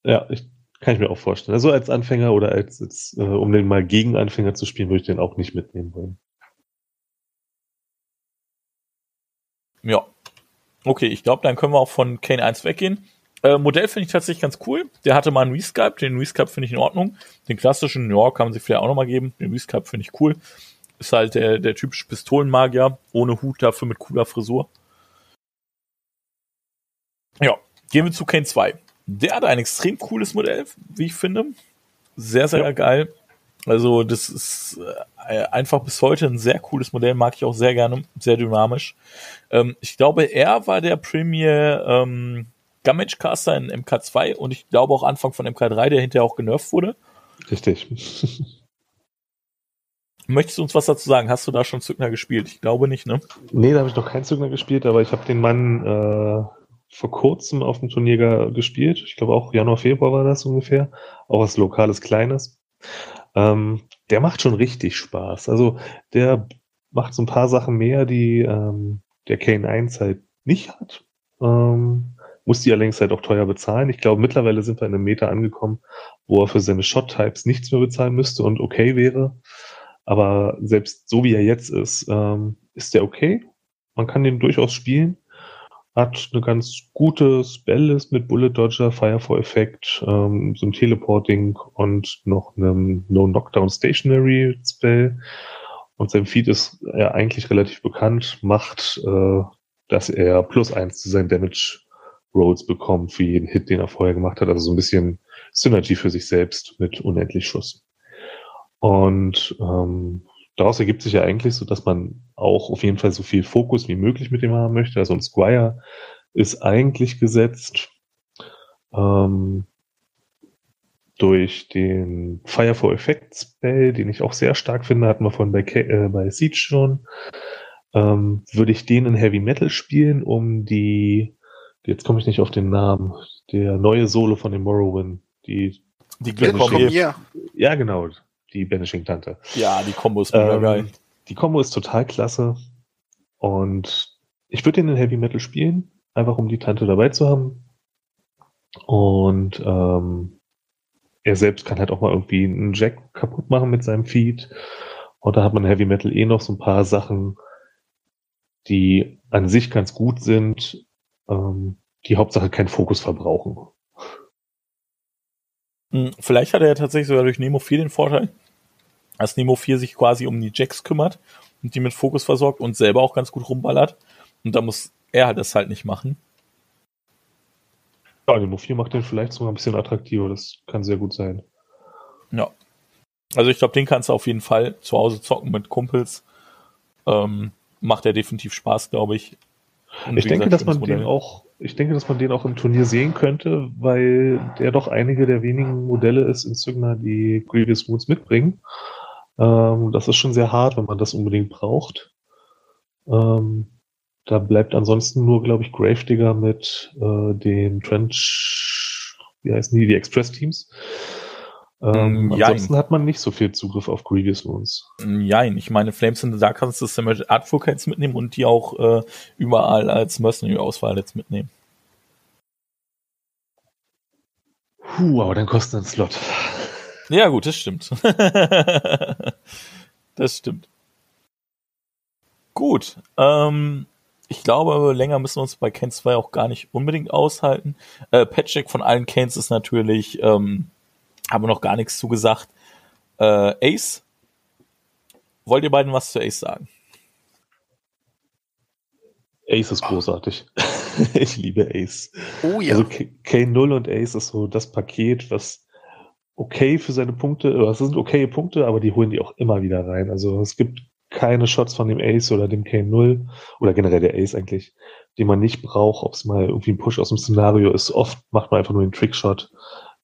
Ja, ich, kann ich mir auch vorstellen. Also als Anfänger oder als, als äh, um den mal gegen Anfänger zu spielen, würde ich den auch nicht mitnehmen wollen. Ja. Okay, ich glaube, dann können wir auch von Kane 1 weggehen. Äh, Modell finde ich tatsächlich ganz cool. Der hatte mal einen Resculpt. Den Resculpt finde ich in Ordnung. Den klassischen, ja, kann man sich vielleicht auch nochmal geben. Den Resculpt finde ich cool. Ist halt der, der typische Pistolenmagier. Ohne Hut, dafür mit cooler Frisur. Ja, gehen wir zu Kane 2. Der hat ein extrem cooles Modell, wie ich finde. Sehr, sehr ja. geil. Also, das ist äh, einfach bis heute ein sehr cooles Modell, mag ich auch sehr gerne, sehr dynamisch. Ähm, ich glaube, er war der Premier ähm, Damage Caster in MK2 und ich glaube auch Anfang von MK3, der hinterher auch genervt wurde. Richtig. Möchtest du uns was dazu sagen? Hast du da schon Zügner gespielt? Ich glaube nicht, ne? Nee, da habe ich noch keinen Zügner gespielt, aber ich habe den Mann äh, vor kurzem auf dem Turnier gespielt. Ich glaube auch Januar, Februar war das ungefähr. Auch was Lokales, Kleines. Ähm, der macht schon richtig Spaß. Also der macht so ein paar Sachen mehr, die ähm, der Kane 1 halt nicht hat. Ähm, muss die allerdings halt auch teuer bezahlen. Ich glaube, mittlerweile sind wir in einem Meter angekommen, wo er für seine Shot-Types nichts mehr bezahlen müsste und okay wäre. Aber selbst so wie er jetzt ist, ähm, ist der okay. Man kann den durchaus spielen. Hat eine ganz gute Spelllist mit Bullet Dodger, Firefall-Effekt, ähm, so ein Teleporting und noch einem No Knockdown Stationary Spell. Und sein Feed ist ja eigentlich relativ bekannt, macht, äh, dass er plus eins zu seinen Damage Rolls bekommt für jeden Hit, den er vorher gemacht hat. Also so ein bisschen Synergy für sich selbst mit unendlich Schuss. Und ähm, daraus ergibt sich ja eigentlich so, dass man auch auf jeden Fall so viel Fokus wie möglich mit dem haben möchte. Also ein Squire ist eigentlich gesetzt ähm, durch den Fire for Effect Spell, den ich auch sehr stark finde, hatten wir von bei, äh, bei Siege schon. Ähm, würde ich den in Heavy Metal spielen, um die Jetzt komme ich nicht auf den Namen. Der neue Solo von dem Morrowind. Die, die Banishing. Ja, genau. Die Banishing Tante. Ja, die Kombo ist mega ähm, geil. Die Kombo ist total klasse. Und ich würde den in Heavy Metal spielen, einfach um die Tante dabei zu haben. Und ähm, er selbst kann halt auch mal irgendwie einen Jack kaputt machen mit seinem Feed. Und da hat man Heavy Metal eh noch so ein paar Sachen, die an sich ganz gut sind, ähm, die Hauptsache keinen Fokus verbrauchen. Hm, vielleicht hat er ja tatsächlich sogar durch Nemo 4 den Vorteil, dass Nemo 4 sich quasi um die Jacks kümmert und die mit Fokus versorgt und selber auch ganz gut rumballert. Und da muss er halt das halt nicht machen. Ja, Nemo 4 macht den vielleicht sogar ein bisschen attraktiver. Das kann sehr gut sein. Ja. Also ich glaube, den kannst du auf jeden Fall zu Hause zocken mit Kumpels. Ähm, macht er definitiv Spaß, glaube ich. Und ich denke, dass man den auch, ich denke, dass man den auch im Turnier sehen könnte, weil der doch einige der wenigen Modelle ist in Zügner, die Grievous Moods mitbringen. Ähm, das ist schon sehr hart, wenn man das unbedingt braucht. Ähm, da bleibt ansonsten nur, glaube ich, Gravedigger mit äh, den Trench, wie heißen die, die Express-Teams. Ähm, jein. ansonsten hat man nicht so viel Zugriff auf Grievous Wounds. Nein, ich meine, Flames in the Dark kannst du Samaritan Advocates mitnehmen und die auch äh, überall als Mercenary-Auswahl jetzt mitnehmen. Puh, aber dann kostet ein Slot. Ja, gut, das stimmt. das stimmt. Gut, ähm, ich glaube, länger müssen wir uns bei Kane 2 auch gar nicht unbedingt aushalten. Äh, Patchcheck von allen Canes ist natürlich, ähm, haben wir noch gar nichts zugesagt. Äh, Ace, wollt ihr beiden was zu Ace sagen? Ace ist großartig. ich liebe Ace. Oh ja. Also K- K0 und Ace ist so das Paket, was okay für seine Punkte, oder es sind okay Punkte, aber die holen die auch immer wieder rein. Also es gibt keine Shots von dem Ace oder dem K0 oder generell der Ace eigentlich, die man nicht braucht, ob es mal irgendwie ein Push aus dem Szenario ist. Oft macht man einfach nur den Trickshot.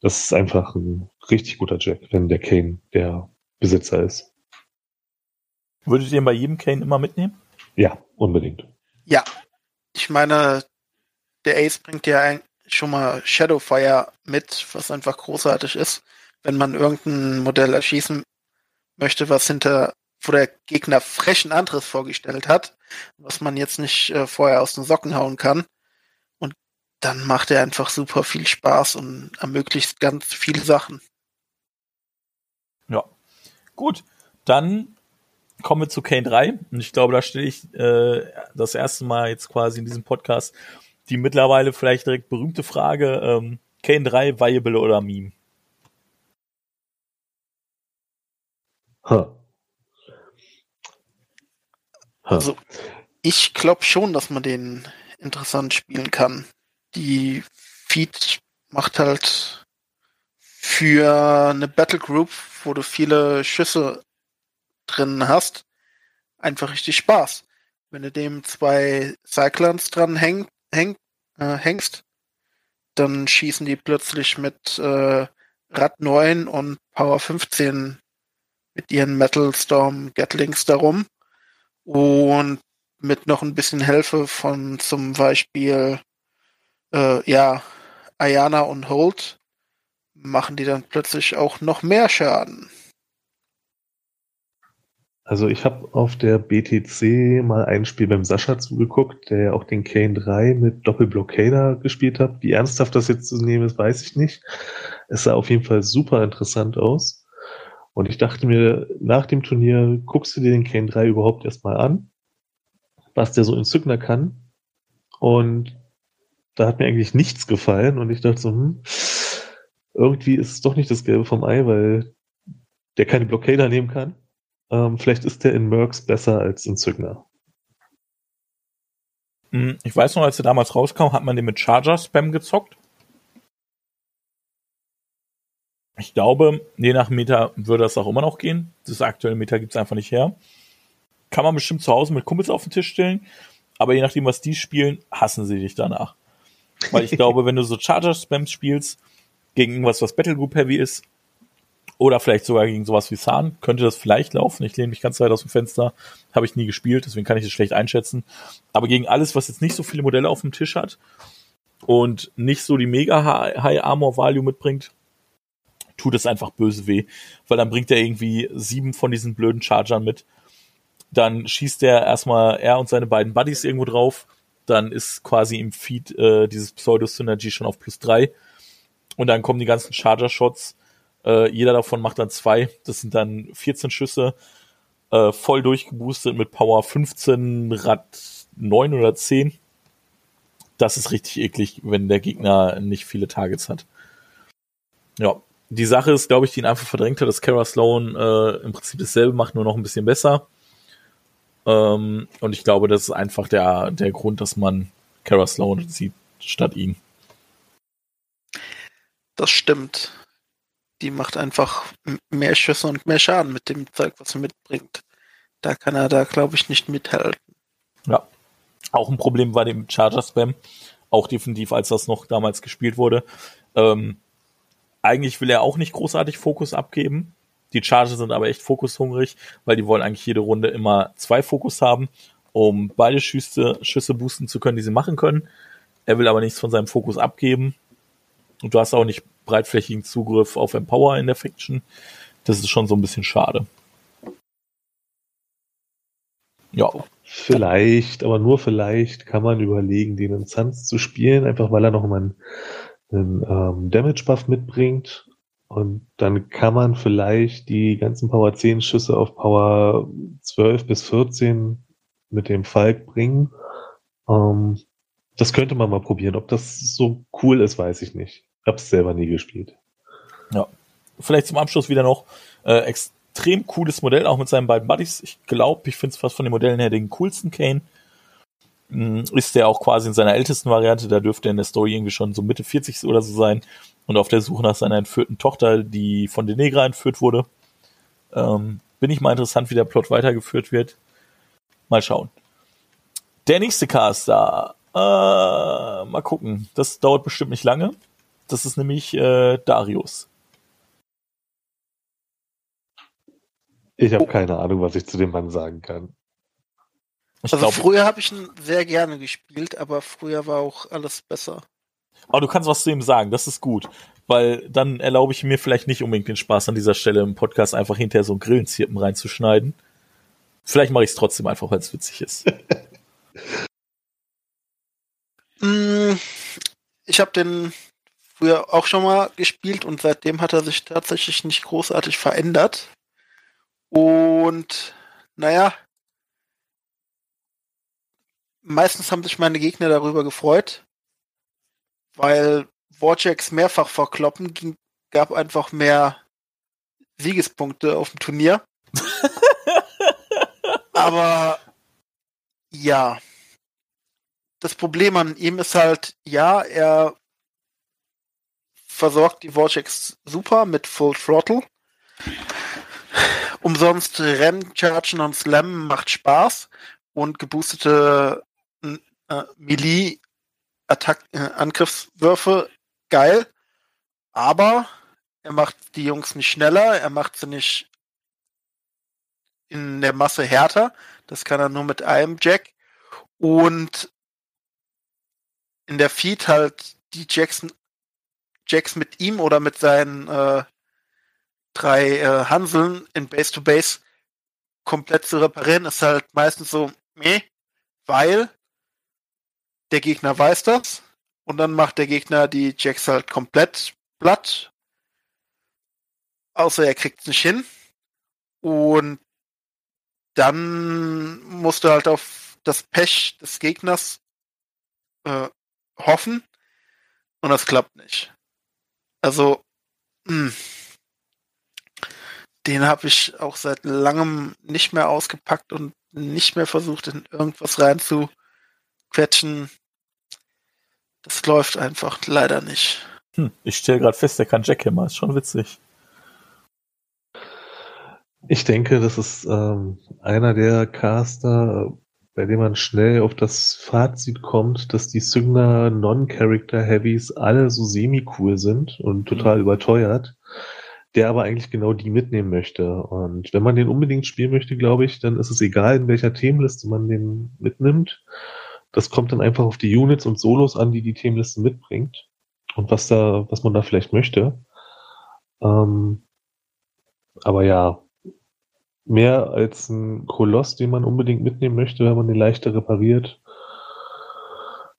Das ist einfach ein richtig guter Jack, wenn der Kane der Besitzer ist. Würdet ihr ihn bei jedem Kane immer mitnehmen? Ja, unbedingt. Ja. Ich meine, der Ace bringt ja schon mal Shadowfire mit, was einfach großartig ist, wenn man irgendein Modell erschießen möchte, was hinter, wo der Gegner frechen anderes vorgestellt hat, was man jetzt nicht äh, vorher aus den Socken hauen kann. Dann macht er einfach super viel Spaß und ermöglicht ganz viele Sachen. Ja. Gut, dann kommen wir zu Kane 3. Und ich glaube, da stelle ich äh, das erste Mal jetzt quasi in diesem Podcast die mittlerweile vielleicht direkt berühmte Frage, ähm, Kane 3, Viable oder Meme? Huh. Huh. Also, ich glaube schon, dass man den interessant spielen kann. Die Feed macht halt für eine Battle Group, wo du viele Schüsse drin hast, einfach richtig Spaß. Wenn du dem zwei Cyclones dran häng, häng, äh, hängst, dann schießen die plötzlich mit äh, Rad 9 und Power 15 mit ihren Metal Storm Gatlings darum. Und mit noch ein bisschen Hilfe von zum Beispiel äh, ja Ayana und Holt machen die dann plötzlich auch noch mehr Schaden. Also ich habe auf der BTC mal ein Spiel beim Sascha zugeguckt, der ja auch den Kane 3 mit Doppelblockader gespielt hat. Wie ernsthaft das jetzt zu nehmen ist, weiß ich nicht. Es sah auf jeden Fall super interessant aus. Und ich dachte mir, nach dem Turnier guckst du dir den Kane 3 überhaupt erstmal an, was der so in Zückner kann. Und da hat mir eigentlich nichts gefallen. Und ich dachte so, hm, irgendwie ist es doch nicht das Gelbe vom Ei, weil der keine Blockader nehmen kann. Ähm, vielleicht ist der in Mercs besser als in Zügner. Hm, Ich weiß noch, als er damals rauskam, hat man den mit Charger-Spam gezockt. Ich glaube, je nach Meta würde das auch immer noch gehen. Das aktuelle Meta gibt es einfach nicht her. Kann man bestimmt zu Hause mit Kumpels auf den Tisch stellen, aber je nachdem, was die spielen, hassen sie dich danach. Weil ich glaube, wenn du so Charger-Spams spielst, gegen irgendwas, was Battlegroup Heavy ist, oder vielleicht sogar gegen sowas wie Zahn, könnte das vielleicht laufen. Ich lehne mich ganz weit aus dem Fenster. Habe ich nie gespielt, deswegen kann ich das schlecht einschätzen. Aber gegen alles, was jetzt nicht so viele Modelle auf dem Tisch hat und nicht so die mega High Armor Value mitbringt, tut es einfach böse weh. Weil dann bringt er irgendwie sieben von diesen blöden Chargern mit. Dann schießt er erstmal er und seine beiden Buddies irgendwo drauf. Dann ist quasi im Feed äh, dieses Pseudo-Synergy schon auf plus drei. Und dann kommen die ganzen Charger-Shots. Äh, jeder davon macht dann zwei. Das sind dann 14 Schüsse. Äh, voll durchgeboostet mit Power 15, Rad 9 oder 10. Das ist richtig eklig, wenn der Gegner nicht viele Targets hat. Ja, die Sache ist, glaube ich, die ihn einfach verdrängt hat, dass Kara Sloan äh, im Prinzip dasselbe macht, nur noch ein bisschen besser. Ähm, und ich glaube, das ist einfach der, der Grund, dass man Kara Sloan sieht statt ihn. Das stimmt. Die macht einfach mehr Schüsse und mehr Schaden mit dem Zeug, was sie mitbringt. Da kann er da, glaube ich, nicht mithalten. Ja. Auch ein Problem war dem Charger-Spam. Auch definitiv, als das noch damals gespielt wurde. Ähm, eigentlich will er auch nicht großartig Fokus abgeben. Die Charger sind aber echt fokushungrig, weil die wollen eigentlich jede Runde immer zwei Fokus haben, um beide Schüsse, Schüsse boosten zu können, die sie machen können. Er will aber nichts von seinem Fokus abgeben. Und du hast auch nicht breitflächigen Zugriff auf Empower in der Faction. Das ist schon so ein bisschen schade. Ja. Vielleicht, aber nur vielleicht kann man überlegen, den in Suns zu spielen, einfach weil er noch mal einen, einen ähm, Damage-Buff mitbringt. Und dann kann man vielleicht die ganzen Power 10 Schüsse auf Power 12 bis 14 mit dem Falk bringen. Ähm, das könnte man mal probieren. Ob das so cool ist, weiß ich nicht. Hab's selber nie gespielt. Ja. Vielleicht zum Abschluss wieder noch äh, extrem cooles Modell, auch mit seinen beiden Buddies. Ich glaube, ich finde es fast von den Modellen her den coolsten Kane. Hm, ist der auch quasi in seiner ältesten Variante, da dürfte er in der Story irgendwie schon so Mitte 40 oder so sein und auf der Suche nach seiner entführten Tochter, die von den Negra entführt wurde. Ähm, bin ich mal interessant, wie der Plot weitergeführt wird. Mal schauen. Der nächste Caster. Äh, mal gucken. Das dauert bestimmt nicht lange. Das ist nämlich äh, Darius. Ich habe keine Ahnung, was ich zu dem Mann sagen kann. Ich also glaub, früher habe ich ihn sehr gerne gespielt, aber früher war auch alles besser. Aber du kannst was zu ihm sagen, das ist gut. Weil dann erlaube ich mir vielleicht nicht unbedingt den Spaß an dieser Stelle im Podcast einfach hinterher so einen Grillenzirpen reinzuschneiden. Vielleicht mache ich es trotzdem einfach, weil es witzig ist. Mm, ich habe den früher auch schon mal gespielt und seitdem hat er sich tatsächlich nicht großartig verändert. Und naja, meistens haben sich meine Gegner darüber gefreut, weil Warjacks mehrfach verkloppen ging, gab einfach mehr Siegespunkte auf dem Turnier. Aber ja, das Problem an ihm ist halt, ja, er versorgt die Warjacks super mit Full Throttle. Umsonst Rennen, Chargen und Slam macht Spaß und geboostete äh, Melee Attack äh, Angriffswürfe geil, aber er macht die Jungs nicht schneller, er macht sie nicht in der Masse härter. Das kann er nur mit einem Jack. Und in der Feed halt die Jackson Jacks mit ihm oder mit seinen äh, drei äh, Hanseln in Base to Base komplett zu reparieren, ist halt meistens so, meh, weil der Gegner weiß das und dann macht der Gegner die Jacks halt komplett platt. Außer er kriegt es nicht hin. Und dann musst du halt auf das Pech des Gegners äh, hoffen und das klappt nicht. Also, mh, hm, den habe ich auch seit langem nicht mehr ausgepackt und nicht mehr versucht, in irgendwas reinzuquetschen. Das läuft einfach leider nicht. Hm, ich stelle gerade fest, der kann Jackhammer, ist schon witzig. Ich denke, das ist ähm, einer der Caster, bei dem man schnell auf das Fazit kommt, dass die Signer Non-Character-Heavies alle so semi-cool sind und total mhm. überteuert der aber eigentlich genau die mitnehmen möchte. Und wenn man den unbedingt spielen möchte, glaube ich, dann ist es egal, in welcher Themenliste man den mitnimmt. Das kommt dann einfach auf die Units und Solos an, die die Themenliste mitbringt und was da, was man da vielleicht möchte. Ähm, aber ja, mehr als ein Koloss, den man unbedingt mitnehmen möchte, wenn man den leichter repariert,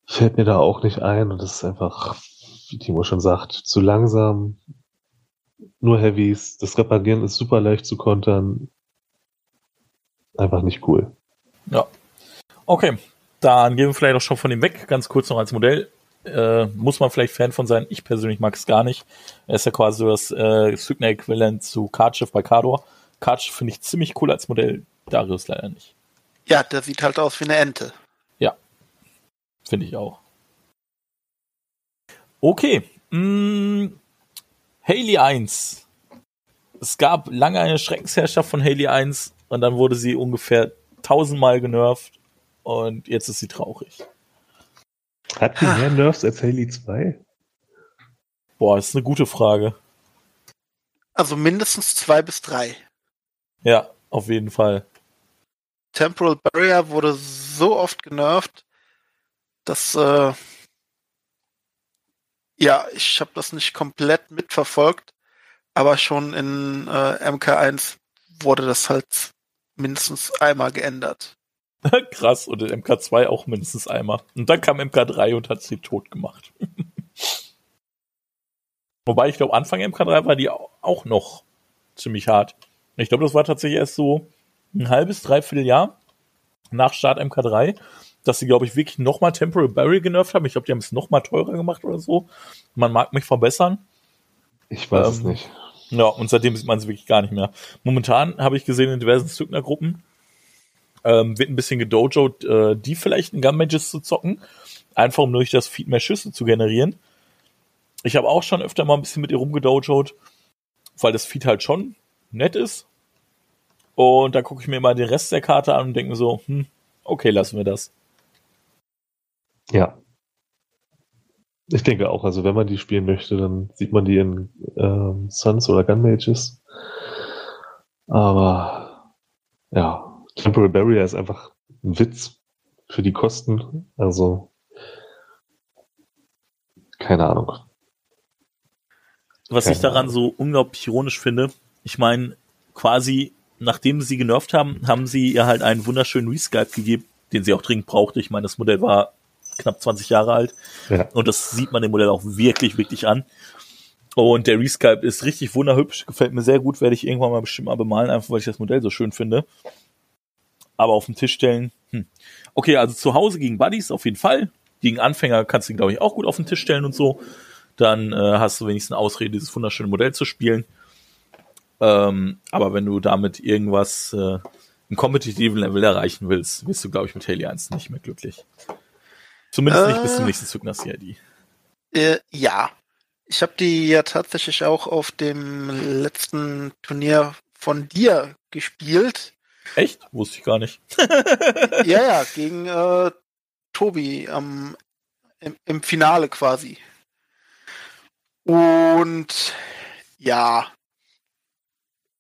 fällt mir da auch nicht ein. Und das ist einfach, wie Timo schon sagt, zu langsam, nur Heavies. Das Reparieren ist super leicht zu kontern. Einfach nicht cool. Ja. Okay, dann gehen wir vielleicht auch schon von ihm weg. Ganz kurz noch als Modell. Äh, muss man vielleicht Fan von sein. Ich persönlich mag es gar nicht. Er ist ja quasi das äh, Sygna-Äquivalent zu Kardschiff bei Kardor. Kardschiff finde ich ziemlich cool als Modell. Darius leider nicht. Ja, der sieht halt aus wie eine Ente. Ja. Finde ich auch. Okay. Mm, Haley 1. Es gab lange eine Schreckensherrschaft von Haley 1 und dann wurde sie ungefähr tausendmal genervt und jetzt ist sie traurig. Hat die mehr Nerfs als Haley 2? Boah, ist eine gute Frage. Also mindestens zwei bis drei. Ja, auf jeden Fall. Temporal Barrier wurde so oft genervt, dass äh, Ja, ich habe das nicht komplett mitverfolgt, aber schon in äh, MK1 wurde das halt mindestens einmal geändert. Krass, und in MK2 auch mindestens einmal. Und dann kam MK3 und hat sie tot gemacht. Wobei ich glaube, Anfang MK3 war die auch noch ziemlich hart. Ich glaube, das war tatsächlich erst so ein halbes, dreiviertel Jahr nach Start MK3, dass sie, glaube ich, wirklich nochmal Temporal Barrel genervt haben. Ich glaube, die haben es nochmal teurer gemacht oder so. Man mag mich verbessern. Ich weiß ähm, es nicht. Ja, und seitdem sieht man es wirklich gar nicht mehr. Momentan habe ich gesehen in diversen Zückner-Gruppen, ähm, wird ein bisschen gedojoed, äh, die vielleicht in Gun-Matches zu zocken. Einfach um durch das Feed mehr Schüsse zu generieren. Ich habe auch schon öfter mal ein bisschen mit ihr rumgedojoed, weil das Feed halt schon nett ist. Und da gucke ich mir mal den Rest der Karte an und denke so, hm, okay, lassen wir das. Ja. Ich denke auch, also wenn man die spielen möchte, dann sieht man die in ähm, Suns oder Gun Mages. Aber ja, Temporal Barrier ist einfach ein Witz für die Kosten. Also keine Ahnung. Was keine ich daran Ahnung. so unglaublich ironisch finde, ich meine, quasi nachdem sie genervt haben, haben sie ihr halt einen wunderschönen Reskype gegeben, den sie auch dringend brauchte. Ich meine, das Modell war knapp 20 Jahre alt. Ja. Und das sieht man dem Modell auch wirklich, wirklich an. Und der Reskype ist richtig wunderhübsch, gefällt mir sehr gut, werde ich irgendwann mal bestimmt mal bemalen, einfach weil ich das Modell so schön finde. Aber auf den Tisch stellen, hm. Okay, also zu Hause gegen Buddies auf jeden Fall. Gegen Anfänger kannst du ihn, glaube ich, auch gut auf den Tisch stellen und so. Dann äh, hast du wenigstens eine Ausrede, dieses wunderschöne Modell zu spielen. Ähm, aber wenn du damit irgendwas äh, im kompetitiven Level erreichen willst, wirst du, glaube ich, mit Haley 1 nicht mehr glücklich. Zumindest äh, nicht bis zum äh. nächsten Zugner CID. Äh, ja. Ich habe die ja tatsächlich auch auf dem letzten Turnier von dir gespielt. Echt? Wusste ich gar nicht. ja, ja, gegen äh, Tobi am, im, im Finale quasi. Und ja,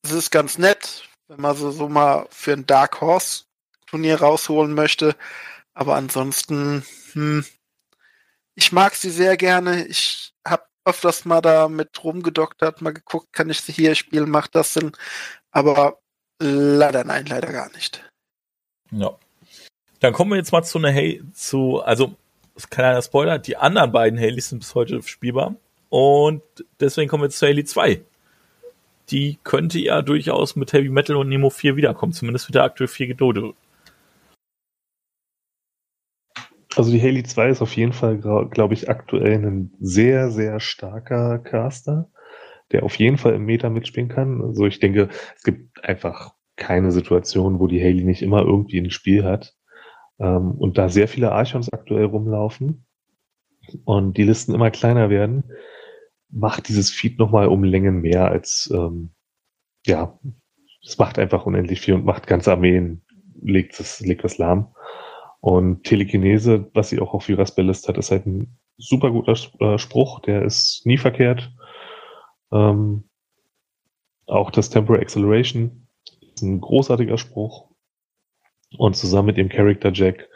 es ist ganz nett, wenn man so, so mal für ein Dark Horse Turnier rausholen möchte. Aber ansonsten, hm, ich mag sie sehr gerne. Ich habe öfters mal da mit rumgedoktert, mal geguckt, kann ich sie hier spielen, macht das Sinn. Aber leider nein, leider gar nicht. Ja. Dann kommen wir jetzt mal zu einer Hey, zu, also, kleiner Spoiler, die anderen beiden Haleys sind bis heute spielbar. Und deswegen kommen wir zu Haley 2. Die könnte ja durchaus mit Heavy Metal und Nemo 4 wiederkommen. Zumindest wird der aktuell 4 gedodet. Also die Haley 2 ist auf jeden Fall, glaube ich, aktuell ein sehr, sehr starker Caster, der auf jeden Fall im Meta mitspielen kann. Also ich denke, es gibt einfach keine Situation, wo die Haley nicht immer irgendwie ein Spiel hat. Ähm, und da sehr viele Archons aktuell rumlaufen und die Listen immer kleiner werden, macht dieses Feed nochmal um Längen mehr als, ähm, ja, es macht einfach unendlich viel und macht ganze Armeen, legt es, legt das lahm. Und Telekinese, was sie auch auf ihrer Spellist hat, ist halt ein super guter äh, Spruch, der ist nie verkehrt. Ähm, auch das Temporal Acceleration ist ein großartiger Spruch. Und zusammen mit dem Character Jack,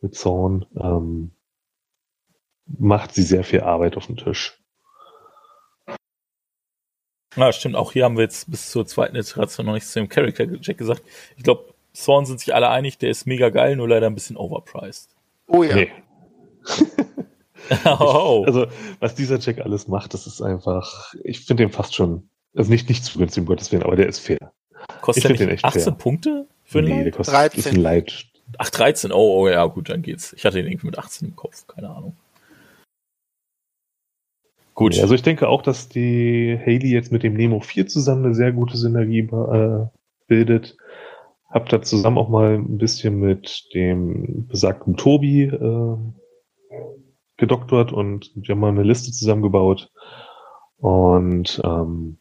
mit Zorn, ähm, macht sie sehr viel Arbeit auf dem Tisch. Ja, stimmt. Auch hier haben wir jetzt bis zur zweiten Iteration noch nichts zu dem Character Jack gesagt. Ich glaube, Zorn sind sich alle einig, der ist mega geil, nur leider ein bisschen overpriced. Oh ja. Nee. oh. Also, was dieser Jack alles macht, das ist einfach, ich finde den fast schon, also nicht, nicht zu günstig, um Gottes Willen, aber der ist fair. Kostet ich der nicht 18 fair. Punkte für einen Nee, der kostet 13. Ist ein Light. Ach, 13, oh, oh, ja, gut, dann geht's. Ich hatte den irgendwie mit 18 im Kopf, keine Ahnung. Gut. Ja, also ich denke auch, dass die Haley jetzt mit dem Nemo 4 zusammen eine sehr gute Synergie äh, bildet. Hab da zusammen auch mal ein bisschen mit dem besagten Tobi äh, gedoktert und wir haben mal eine Liste zusammengebaut. Und ähm,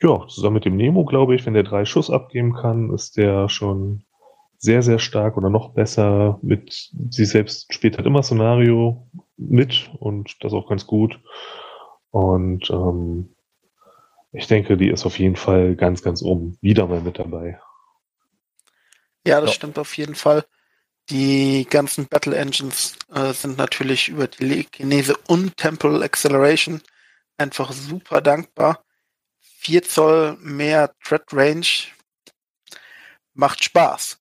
ja, zusammen mit dem Nemo, glaube ich, wenn der drei Schuss abgeben kann, ist der schon sehr, sehr stark oder noch besser mit, sie selbst spielt halt immer Szenario mit und das auch ganz gut. Und ähm, ich denke, die ist auf jeden Fall ganz, ganz oben wieder mal mit dabei. Ja, das ja. stimmt auf jeden Fall. Die ganzen Battle Engines äh, sind natürlich über Telekinese und Temporal Acceleration einfach super dankbar. 4 Zoll mehr Tread Range macht Spaß.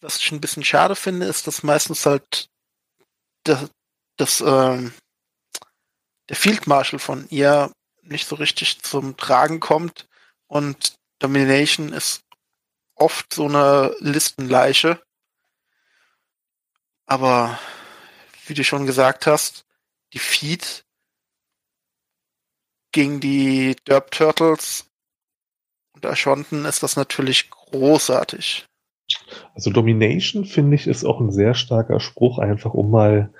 Was ich ein bisschen schade finde, ist, dass meistens halt das, das ähm, der Field Marshal von ihr nicht so richtig zum Tragen kommt und Domination ist oft so eine Listenleiche. Aber wie du schon gesagt hast, die Feed gegen die Derp Turtles und Ashanten ist das natürlich großartig. Also Domination finde ich ist auch ein sehr starker Spruch, einfach um mal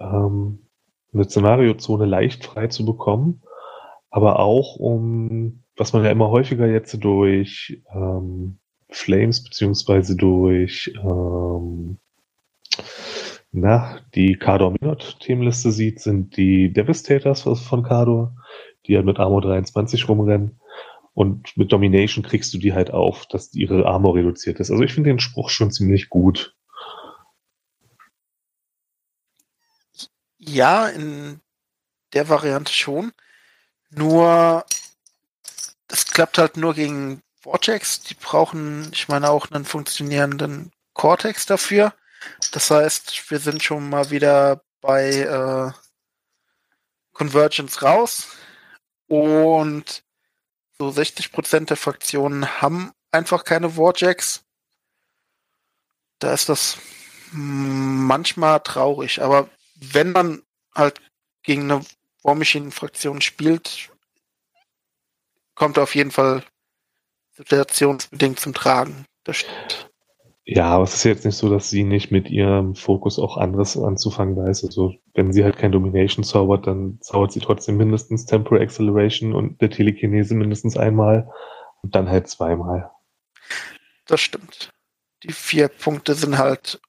ähm, eine Szenariozone leicht frei zu bekommen, aber auch um, was man ja immer häufiger jetzt durch ähm, Flames beziehungsweise durch ähm, na, die Kador Minot Themenliste sieht, sind die Devastators von Kador, die halt mit Armor 23 rumrennen. Und mit Domination kriegst du die halt auf, dass ihre Armor reduziert ist. Also ich finde den Spruch schon ziemlich gut. Ja, in der Variante schon. Nur, das klappt halt nur gegen Vortex. Die brauchen, ich meine, auch einen funktionierenden Cortex dafür. Das heißt, wir sind schon mal wieder bei äh, Convergence raus. Und so 60% der Fraktionen haben einfach keine Warjacks. Da ist das manchmal traurig, aber wenn man halt gegen eine War Machine Fraktion spielt, kommt auf jeden Fall situationsbedingt zum Tragen. Das stimmt. Ja, aber es ist jetzt nicht so, dass sie nicht mit ihrem Fokus auch anderes anzufangen weiß. Also wenn sie halt kein Domination zaubert, dann zaubert sie trotzdem mindestens Temporal Acceleration und der Telekinese mindestens einmal und dann halt zweimal. Das stimmt. Die vier Punkte sind halt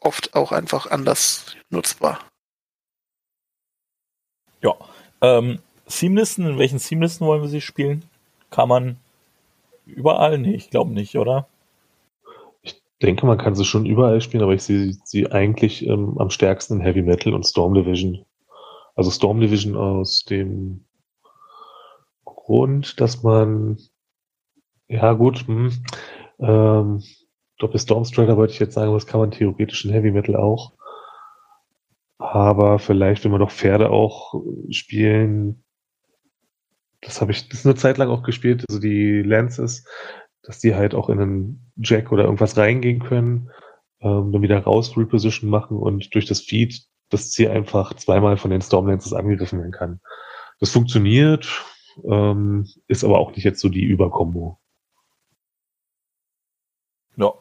oft auch einfach anders nutzbar. Ja. Ähm, Seamlisten, in welchen Seamlisten wollen wir sie spielen? Kann man überall? Nee, ich glaube nicht, oder? Denke, man kann sie schon überall spielen, aber ich sehe sie eigentlich ähm, am stärksten in Heavy Metal und Storm Division. Also Storm Division aus dem Grund, dass man ja gut, hm, ähm, Doppel Storm Strider wollte ich jetzt sagen, was kann man theoretisch in Heavy Metal auch. Aber vielleicht, wenn wir doch Pferde auch spielen, das habe ich, das ist eine Zeit lang auch gespielt, also die Lances, dass die halt auch in einen Jack oder irgendwas reingehen können, ähm, dann wieder raus Reposition machen und durch das Feed das Ziel einfach zweimal von den Stormlances angegriffen werden kann. Das funktioniert, ähm, ist aber auch nicht jetzt so die Überkombo. Ja.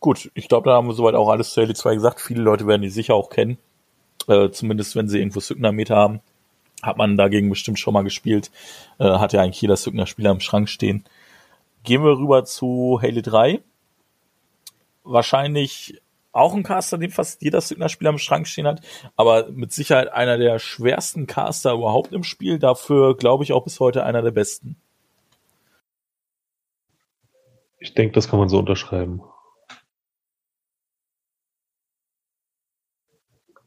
Gut, ich glaube, da haben wir soweit auch alles zu Halo 2 gesagt. Viele Leute werden die sicher auch kennen. Äh, zumindest wenn sie irgendwo Sygna-Meter haben. Hat man dagegen bestimmt schon mal gespielt. Äh, hat ja eigentlich jeder Sygna-Spieler im Schrank stehen. Gehen wir rüber zu Halo 3. Wahrscheinlich auch ein Caster, den fast jeder Signer-Spieler im Schrank stehen hat, aber mit Sicherheit einer der schwersten Caster überhaupt im Spiel. Dafür glaube ich auch bis heute einer der besten. Ich denke, das kann man so unterschreiben.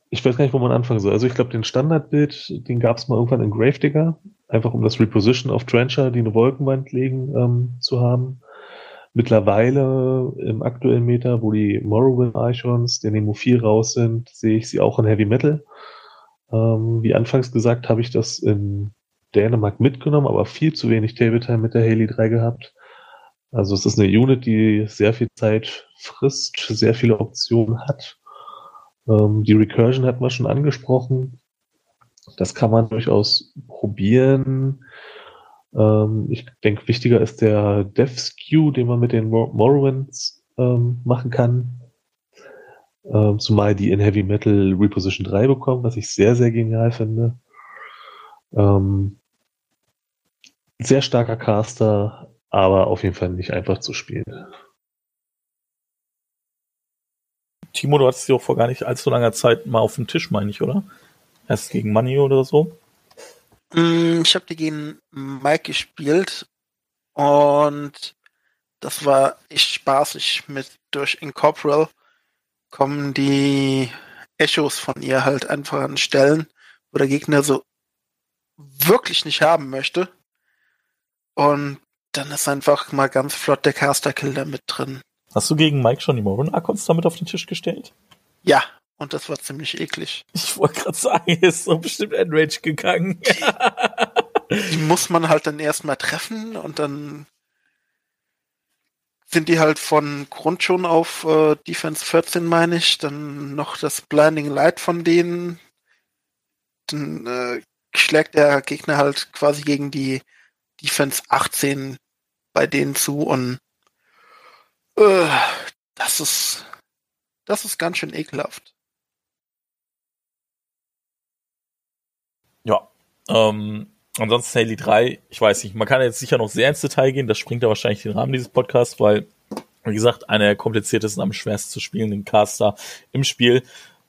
Ich weiß gar nicht, wo man anfangen soll. Also ich glaube, den Standardbild, den gab es mal irgendwann in Gravedigger, einfach um das Reposition auf Trencher, die eine Wolkenwand legen, ähm, zu haben. Mittlerweile im aktuellen Meta, wo die Morrowind Archons, der Nemo 4 raus sind, sehe ich sie auch in Heavy Metal. Ähm, wie anfangs gesagt, habe ich das in Dänemark mitgenommen, aber viel zu wenig Tabletime mit der Haley 3 gehabt. Also es ist eine Unit, die sehr viel Zeit frisst, sehr viele Optionen hat. Ähm, die Recursion hat man schon angesprochen. Das kann man durchaus probieren. Ähm, ich denke, wichtiger ist der Dev Skew, den man mit den Mor Morrowinds ähm, machen kann. Ähm, zumal die in Heavy Metal Reposition 3 bekommen, was ich sehr, sehr genial finde. Ähm, sehr starker Caster, aber auf jeden Fall nicht einfach zu spielen. Timo, du hattest sie auch vor gar nicht allzu langer Zeit mal auf dem Tisch, meine ich, oder? Erst gegen Money oder so? Mm, ich habe die gegen Mike gespielt und das war echt spaßig mit durch Incorporal. kommen die Echos von ihr halt einfach an Stellen, wo der Gegner so wirklich nicht haben möchte. Und dann ist einfach mal ganz flott der Caster-Kill da mit drin. Hast du gegen Mike schon die Moron-Akons damit auf den Tisch gestellt? Ja, und das war ziemlich eklig. Ich wollte gerade sagen, er ist so bestimmt Enrage gegangen. die muss man halt dann erstmal treffen und dann sind die halt von Grund schon auf äh, Defense 14, meine ich. Dann noch das Blinding Light von denen. Dann äh, schlägt der Gegner halt quasi gegen die Defense 18 bei denen zu und äh, das ist das ist ganz schön ekelhaft. Ja. Ähm, ansonsten Haley 3, ich weiß nicht, man kann jetzt sicher noch sehr ins Detail gehen, das springt ja wahrscheinlich den Rahmen dieses Podcasts, weil, wie gesagt, einer der kompliziertesten, am schwersten zu spielenden Caster im Spiel.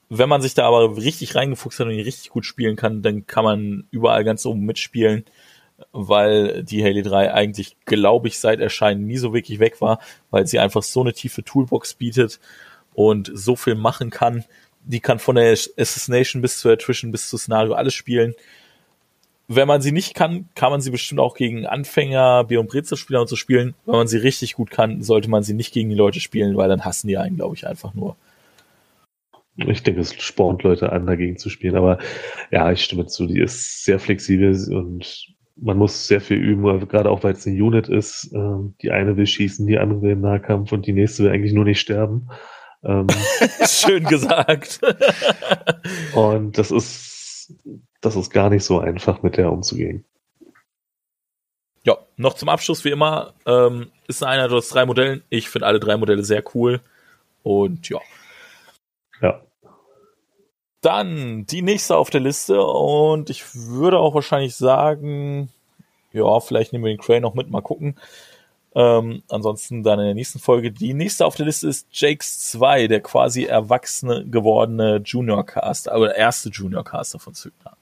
Wenn man sich da aber richtig reingefuchst hat und ihn richtig gut spielen kann, dann kann man überall ganz oben mitspielen, weil die Haley 3 eigentlich, glaube ich, seit Erscheinen nie so wirklich weg war, weil sie einfach so eine tiefe Toolbox bietet und so viel machen kann, die kann von der Assassination bis zur Attrition bis zu Szenario alles spielen. Wenn man sie nicht kann, kann man sie bestimmt auch gegen Anfänger, Bier- und Brezel-Spieler und so spielen. Wenn man sie richtig gut kann, sollte man sie nicht gegen die Leute spielen, weil dann hassen die einen, glaube ich, einfach nur. Ich denke, es spornt Leute an, dagegen zu spielen. Aber ja, ich stimme zu. Die ist sehr flexibel und man muss sehr viel üben, gerade auch weil es eine Unit ist. Ähm, die eine will schießen, die andere will im Nahkampf und die nächste will eigentlich nur nicht sterben. Ähm, Schön gesagt. und das ist, das ist gar nicht so einfach, mit der umzugehen. Ja, noch zum Abschluss wie immer, ähm, ist einer aus drei Modellen. Ich finde alle drei Modelle sehr cool. Und ja. Ja. Dann die nächste auf der Liste und ich würde auch wahrscheinlich sagen, ja, vielleicht nehmen wir den Crane noch mit, mal gucken. Ähm, ansonsten dann in der nächsten Folge. Die nächste auf der Liste ist Jakes 2, der quasi erwachsene gewordene Junior Caster, aber der erste Junior Caster von Zygna.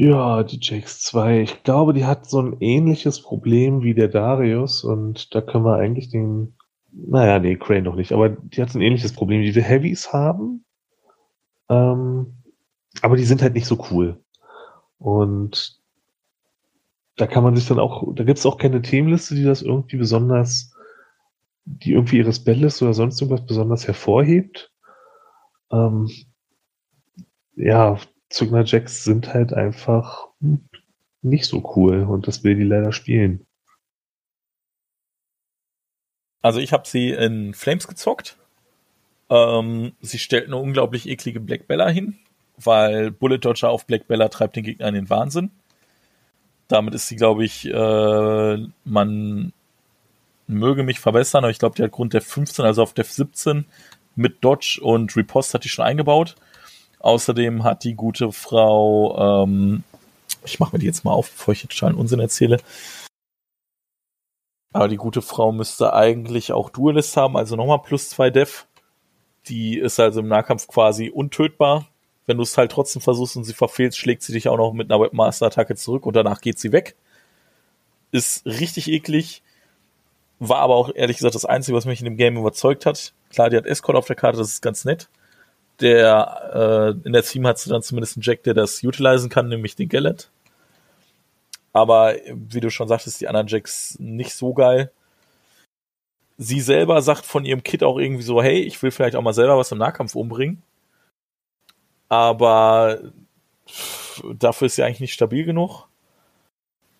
Ja, die Jakes 2. Ich glaube, die hat so ein ähnliches Problem wie der Darius und da können wir eigentlich den, naja, nee, Crane noch nicht, aber die hat so ein ähnliches Problem, wie wir Heavies haben. Ähm, aber die sind halt nicht so cool. Und da kann man sich dann auch, da gibt es auch keine Themenliste, die das irgendwie besonders, die irgendwie ihre Spellliste oder sonst irgendwas besonders hervorhebt. Ähm, ja, Zugner Jacks sind halt einfach nicht so cool und das will die leider spielen. Also ich habe sie in Flames gezockt. Ähm, sie stellt eine unglaublich eklige Black Bella hin, weil Bullet Dodger auf Black Bella treibt den Gegner in den Wahnsinn. Damit ist sie, glaube ich, äh, man möge mich verbessern, aber ich glaube, die hat Grund der 15, also auf Def 17 mit Dodge und Riposte hat die schon eingebaut. Außerdem hat die gute Frau, ähm, ich mache mir die jetzt mal auf, bevor ich jetzt schon Unsinn erzähle. Aber die gute Frau müsste eigentlich auch Duelist haben, also nochmal plus zwei Def. Die ist also im Nahkampf quasi untötbar wenn du es halt trotzdem versuchst und sie verfehlt, schlägt sie dich auch noch mit einer Webmaster-Attacke zurück und danach geht sie weg. Ist richtig eklig. War aber auch ehrlich gesagt das Einzige, was mich in dem Game überzeugt hat. Klar, die hat Escort auf der Karte, das ist ganz nett. Der, äh, in der Team hat sie dann zumindest einen Jack, der das utilisen kann, nämlich den Gallet. Aber wie du schon sagtest, die anderen Jacks nicht so geil. Sie selber sagt von ihrem Kit auch irgendwie so, hey, ich will vielleicht auch mal selber was im Nahkampf umbringen aber dafür ist sie eigentlich nicht stabil genug.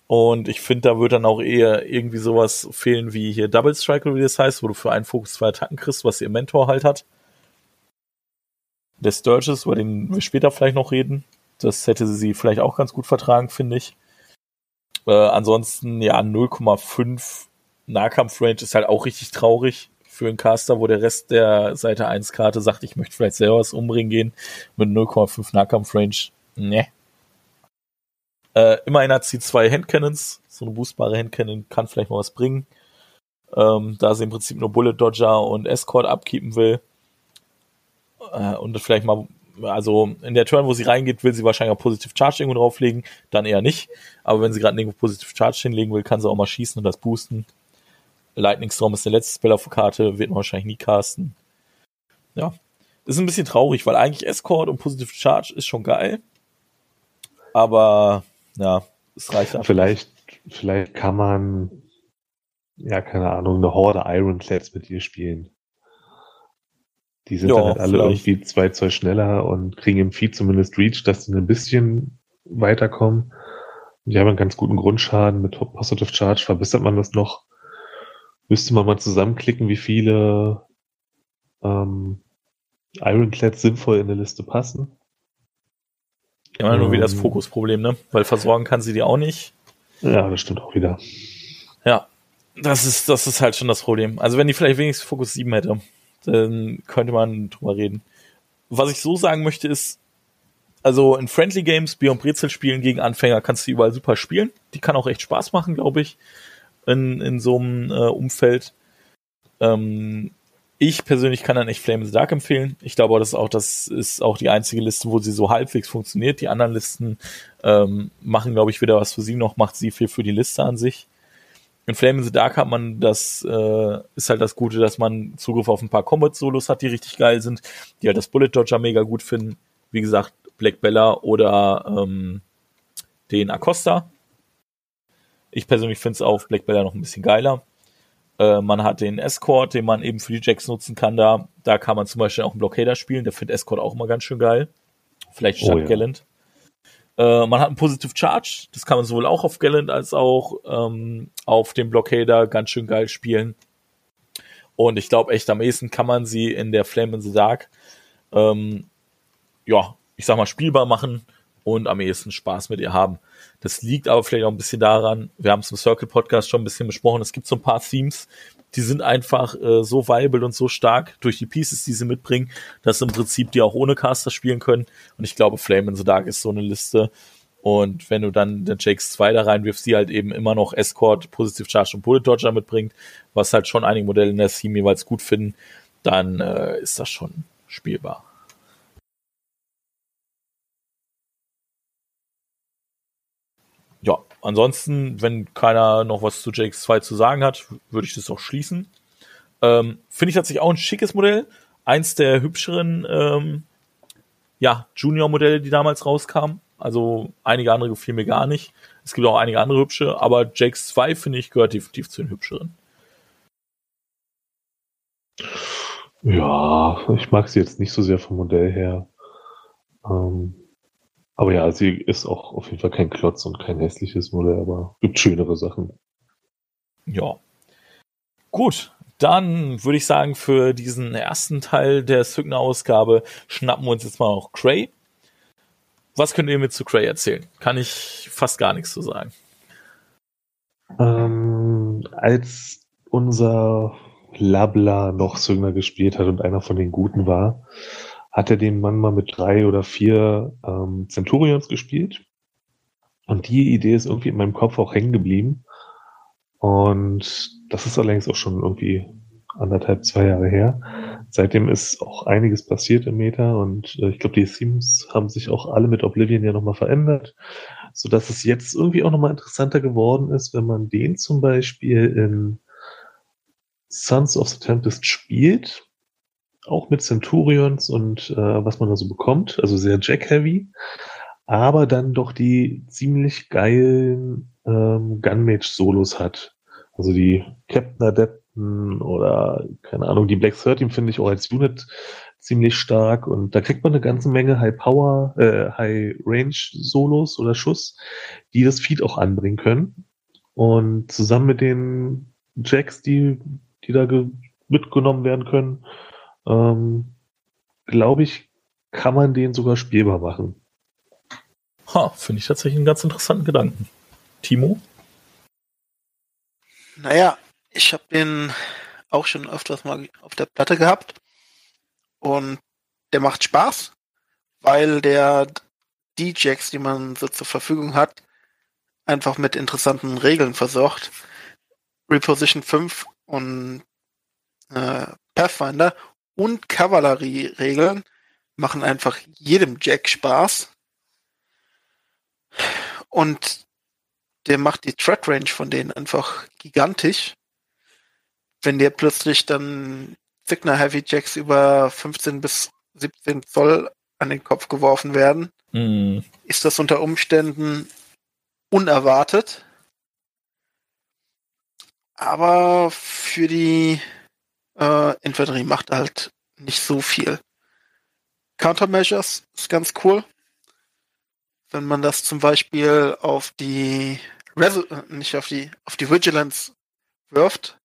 Und ich finde, da wird dann auch eher irgendwie sowas fehlen wie hier Double Strike, wie das heißt, wo du für einen Fokus zwei Attacken kriegst, was ihr Mentor halt hat. Der Sturges, über den wir später vielleicht noch reden. Das hätte sie vielleicht auch ganz gut vertragen, finde ich. Äh, ansonsten, ja, 0,5 Nahkampf-Range ist halt auch richtig traurig für einen Caster, wo der Rest der Seite 1 Karte sagt, ich möchte vielleicht selber was umbringen gehen mit 0,5 Nahkampf-Range. Ne. Äh, immerhin hat sie zwei Handcannons. So eine boostbare Handcannon kann vielleicht mal was bringen. Ähm, da sie im Prinzip nur Bullet Dodger und Escort abkeepen will. Äh, und vielleicht mal, also in der Turn, wo sie reingeht, will sie wahrscheinlich auch Positive Charge irgendwo drauflegen. Dann eher nicht. Aber wenn sie gerade irgendwo Positive Charge hinlegen will, kann sie auch mal schießen und das boosten Lightning Storm ist der letzte Spell auf der Karte, wird man wahrscheinlich nie casten. Ja. Ist ein bisschen traurig, weil eigentlich Escort und Positive Charge ist schon geil. Aber ja, es reicht einfach. Vielleicht, vielleicht kann man, ja, keine Ahnung, eine Horde Ironclads mit dir spielen. Die sind ja, dann halt alle vielleicht. irgendwie zwei Zoll schneller und kriegen im Feed zumindest Reach, dass sie ein bisschen weiterkommen. Die haben einen ganz guten Grundschaden. Mit Positive Charge verbessert man das noch. Müsste man mal zusammenklicken, wie viele ähm, Ironclads sinnvoll in der Liste passen. Immer nur wieder das ähm. Fokusproblem, ne? Weil versorgen kann sie die auch nicht. Ja, das stimmt auch wieder. Ja, das ist, das ist halt schon das Problem. Also wenn die vielleicht wenigstens Fokus 7 hätte, dann könnte man drüber reden. Was ich so sagen möchte ist, also in Friendly Games, Beyond Brezel spielen gegen Anfänger kannst du überall super spielen. Die kann auch echt Spaß machen, glaube ich, in, in so einem äh, Umfeld. Ähm, ich persönlich kann dann echt Flame in the Dark empfehlen. Ich glaube, das ist auch, das ist auch die einzige Liste, wo sie so halbwegs funktioniert. Die anderen Listen ähm, machen, glaube ich, wieder was für sie noch, macht sie viel für die Liste an sich. In Flame in the Dark hat man das, äh, ist halt das Gute, dass man Zugriff auf ein paar Combat-Solos hat, die richtig geil sind, die halt das Bullet Dodger mega gut finden. Wie gesagt, Black Bella oder ähm, den Acosta. Ich persönlich finde es auf Black Bella noch ein bisschen geiler. Äh, man hat den Escort, den man eben für die Jacks nutzen kann da. Da kann man zum Beispiel auch einen Blockader spielen. Der findet Escort auch immer ganz schön geil. Vielleicht statt oh, ja. Gallant. Äh, man hat einen Positive Charge. Das kann man sowohl auch auf Gallant als auch ähm, auf dem Blockader ganz schön geil spielen. Und ich glaube echt, am ehesten kann man sie in der Flame in the Dark, ähm, ja, ich sag mal, spielbar machen und am ehesten Spaß mit ihr haben. Das liegt aber vielleicht auch ein bisschen daran, wir haben es im Circle Podcast schon ein bisschen besprochen, es gibt so ein paar Themes, die sind einfach äh, so viable und so stark durch die Pieces, die sie mitbringen, dass im Prinzip die auch ohne Caster spielen können. Und ich glaube, Flame in the Dark ist so eine Liste. Und wenn du dann den Jakes 2 da reinwirfst, die halt eben immer noch Escort, Positive Charge und Bullet Dodger mitbringt, was halt schon einige Modelle in der Theme jeweils gut finden, dann äh, ist das schon spielbar. ja, ansonsten, wenn keiner noch was zu Jakes 2 zu sagen hat, würde ich das auch schließen. Ähm, Finde ich tatsächlich auch ein schickes Modell. Eins der hübscheren ähm, ja, Junior-Modelle, die damals rauskamen. Also einige andere gefielen mir gar nicht. Es gibt auch einige andere hübsche, aber Jakes 2 finde ich gehört definitiv zu den hübscheren. Ja, ich mag sie jetzt nicht so sehr vom Modell her. Ähm, aber ja, sie ist auch auf jeden Fall kein Klotz und kein hässliches Modell, aber gibt schönere Sachen. Ja. Gut, dann würde ich sagen, für diesen ersten Teil der Sygna-Ausgabe schnappen wir uns jetzt mal auch Cray. Was könnt ihr mir zu Cray erzählen? Kann ich fast gar nichts zu sagen. Ähm, als unser Labla noch Sygna gespielt hat und einer von den Guten war, hat er den Mann mal mit drei oder vier ähm, Centurions gespielt. Und die Idee ist irgendwie in meinem Kopf auch hängen geblieben. Und das ist allerdings auch schon irgendwie anderthalb, zwei Jahre her. Seitdem ist auch einiges passiert im Meta und äh, ich glaube, die Themes haben sich auch alle mit Oblivion ja nochmal verändert, so dass es jetzt irgendwie auch nochmal interessanter geworden ist, wenn man den zum Beispiel in Sons of the Tempest spielt auch mit Centurions und äh, was man da so bekommt, also sehr Jack-heavy, aber dann doch die ziemlich geilen ähm, Gunmage-Solos hat. Also die Captain Adepten oder, keine Ahnung, die Black 13 finde ich auch als Unit ziemlich stark und da kriegt man eine ganze Menge High Power, äh, High Range Solos oder Schuss, die das Feed auch anbringen können. Und zusammen mit den Jacks, die, die da mitgenommen werden können, ähm, glaube ich, kann man den sogar spielbar machen. Ha, finde ich tatsächlich einen ganz interessanten Gedanken. Timo? Naja, ich habe den auch schon öfters mal auf der Platte gehabt und der macht Spaß, weil der die Jacks, die man so zur Verfügung hat, einfach mit interessanten Regeln versorgt. Reposition 5 und äh, Pathfinder und Kavallerie-Regeln machen einfach jedem Jack Spaß. Und der macht die Threat Range von denen einfach gigantisch. wenn dir plötzlich dann Signer Heavy Jacks über 15 bis 17 Zoll an den Kopf geworfen werden, Mm. ist das unter Umständen unerwartet. Aber für die äh, Infanterie macht halt nicht so viel. Countermeasures ist ganz cool. Wenn man das zum Beispiel auf die Reso äh, nicht auf die auf die Vigilance wirft,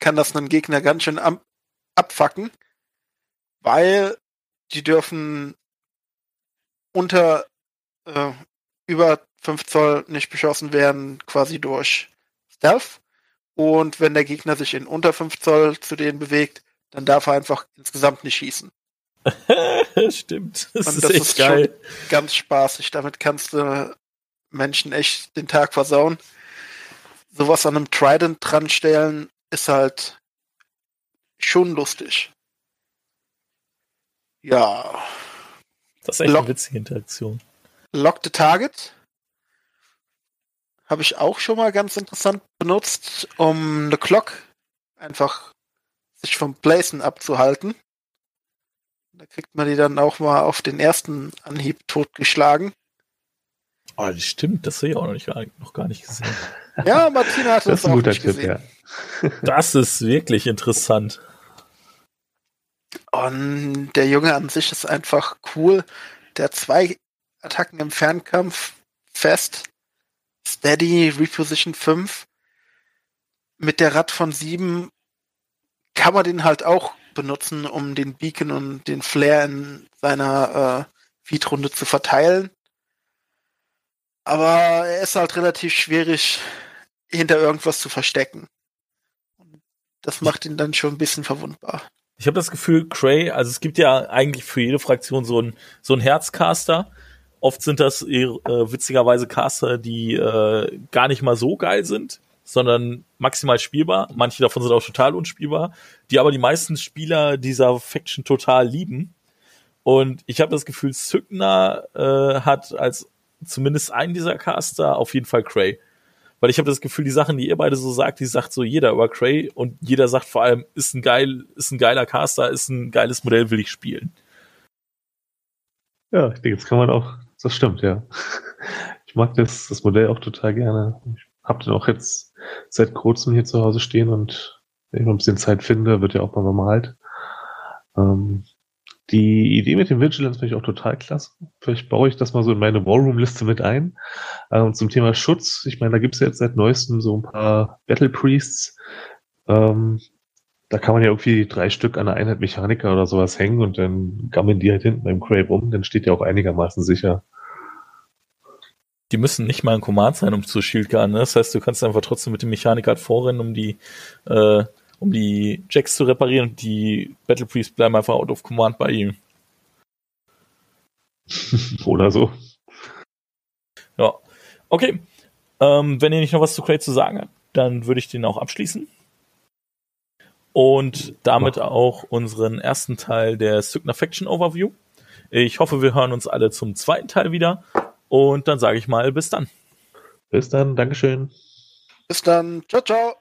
kann das einen Gegner ganz schön abfacken, weil die dürfen unter äh, über 5 Zoll nicht beschossen werden, quasi durch Stealth. Und wenn der Gegner sich in unter 5 Zoll zu denen bewegt, dann darf er einfach insgesamt nicht schießen. Stimmt. Das Und ist das echt ist geil. ganz spaßig. Damit kannst du Menschen echt den Tag versauen. Sowas an einem Trident dran stellen, ist halt schon lustig. Ja. Das ist echt Lock- eine witzige Interaktion. Lock the Target habe ich auch schon mal ganz interessant benutzt, um eine Clock einfach sich vom Placen abzuhalten. Da kriegt man die dann auch mal auf den ersten Anhieb totgeschlagen. Oh, das stimmt, das habe ich auch noch, nicht, noch gar nicht gesehen. Ja, Martina hat Das das, ist ein auch nicht Tipp, gesehen. ja. Das ist wirklich interessant. Und der Junge an sich ist einfach cool. Der hat zwei Attacken im Fernkampf fest. Steady, Reposition 5. Mit der Rad von 7 kann man den halt auch benutzen, um den Beacon und den Flare in seiner äh, Feed-Runde zu verteilen. Aber er ist halt relativ schwierig, hinter irgendwas zu verstecken. Das macht ihn dann schon ein bisschen verwundbar. Ich habe das Gefühl, Cray, also es gibt ja eigentlich für jede Fraktion so ein so ein Herzcaster. Oft sind das äh, witzigerweise Caster, die äh, gar nicht mal so geil sind, sondern maximal spielbar. Manche davon sind auch total unspielbar, die aber die meisten Spieler dieser Faction total lieben. Und ich habe das Gefühl, Sygna äh, hat als zumindest einen dieser Caster auf jeden Fall Cray. Weil ich habe das Gefühl, die Sachen, die ihr beide so sagt, die sagt so jeder über Cray und jeder sagt vor allem, ist ein geil, ist ein geiler Caster, ist ein geiles Modell, will ich spielen. Ja, ich denke, jetzt kann man auch, das stimmt, ja. Ich mag das, das Modell auch total gerne. Ich habe den auch jetzt seit kurzem hier zu Hause stehen und wenn ich noch ein bisschen Zeit finde, wird ja auch mal bemalt. Ähm, die Idee mit dem Vigilance finde ich auch total klasse. Vielleicht baue ich das mal so in meine Warroom-Liste mit ein. Ähm, zum Thema Schutz, ich meine, da gibt es ja jetzt seit neuestem so ein paar Battle Priests. Ähm, da kann man ja irgendwie drei Stück an der Einheit Mechaniker oder sowas hängen und dann gammeln die halt hinten beim Crave rum, dann steht ja auch einigermaßen sicher. Die müssen nicht mal ein Command sein, um zu Shieldguard. Ne? Das heißt, du kannst einfach trotzdem mit dem Mechaniker vorrennen, um die, äh, um die Jacks zu reparieren und die Battle Priests bleiben einfach out of command bei ihm. oder so. Ja. Okay. Ähm, wenn ihr nicht noch was zu Crate zu sagen habt, dann würde ich den auch abschließen. Und damit auch unseren ersten Teil der Sygna Faction Overview. Ich hoffe, wir hören uns alle zum zweiten Teil wieder. Und dann sage ich mal, bis dann. Bis dann, Dankeschön. Bis dann. Ciao, ciao.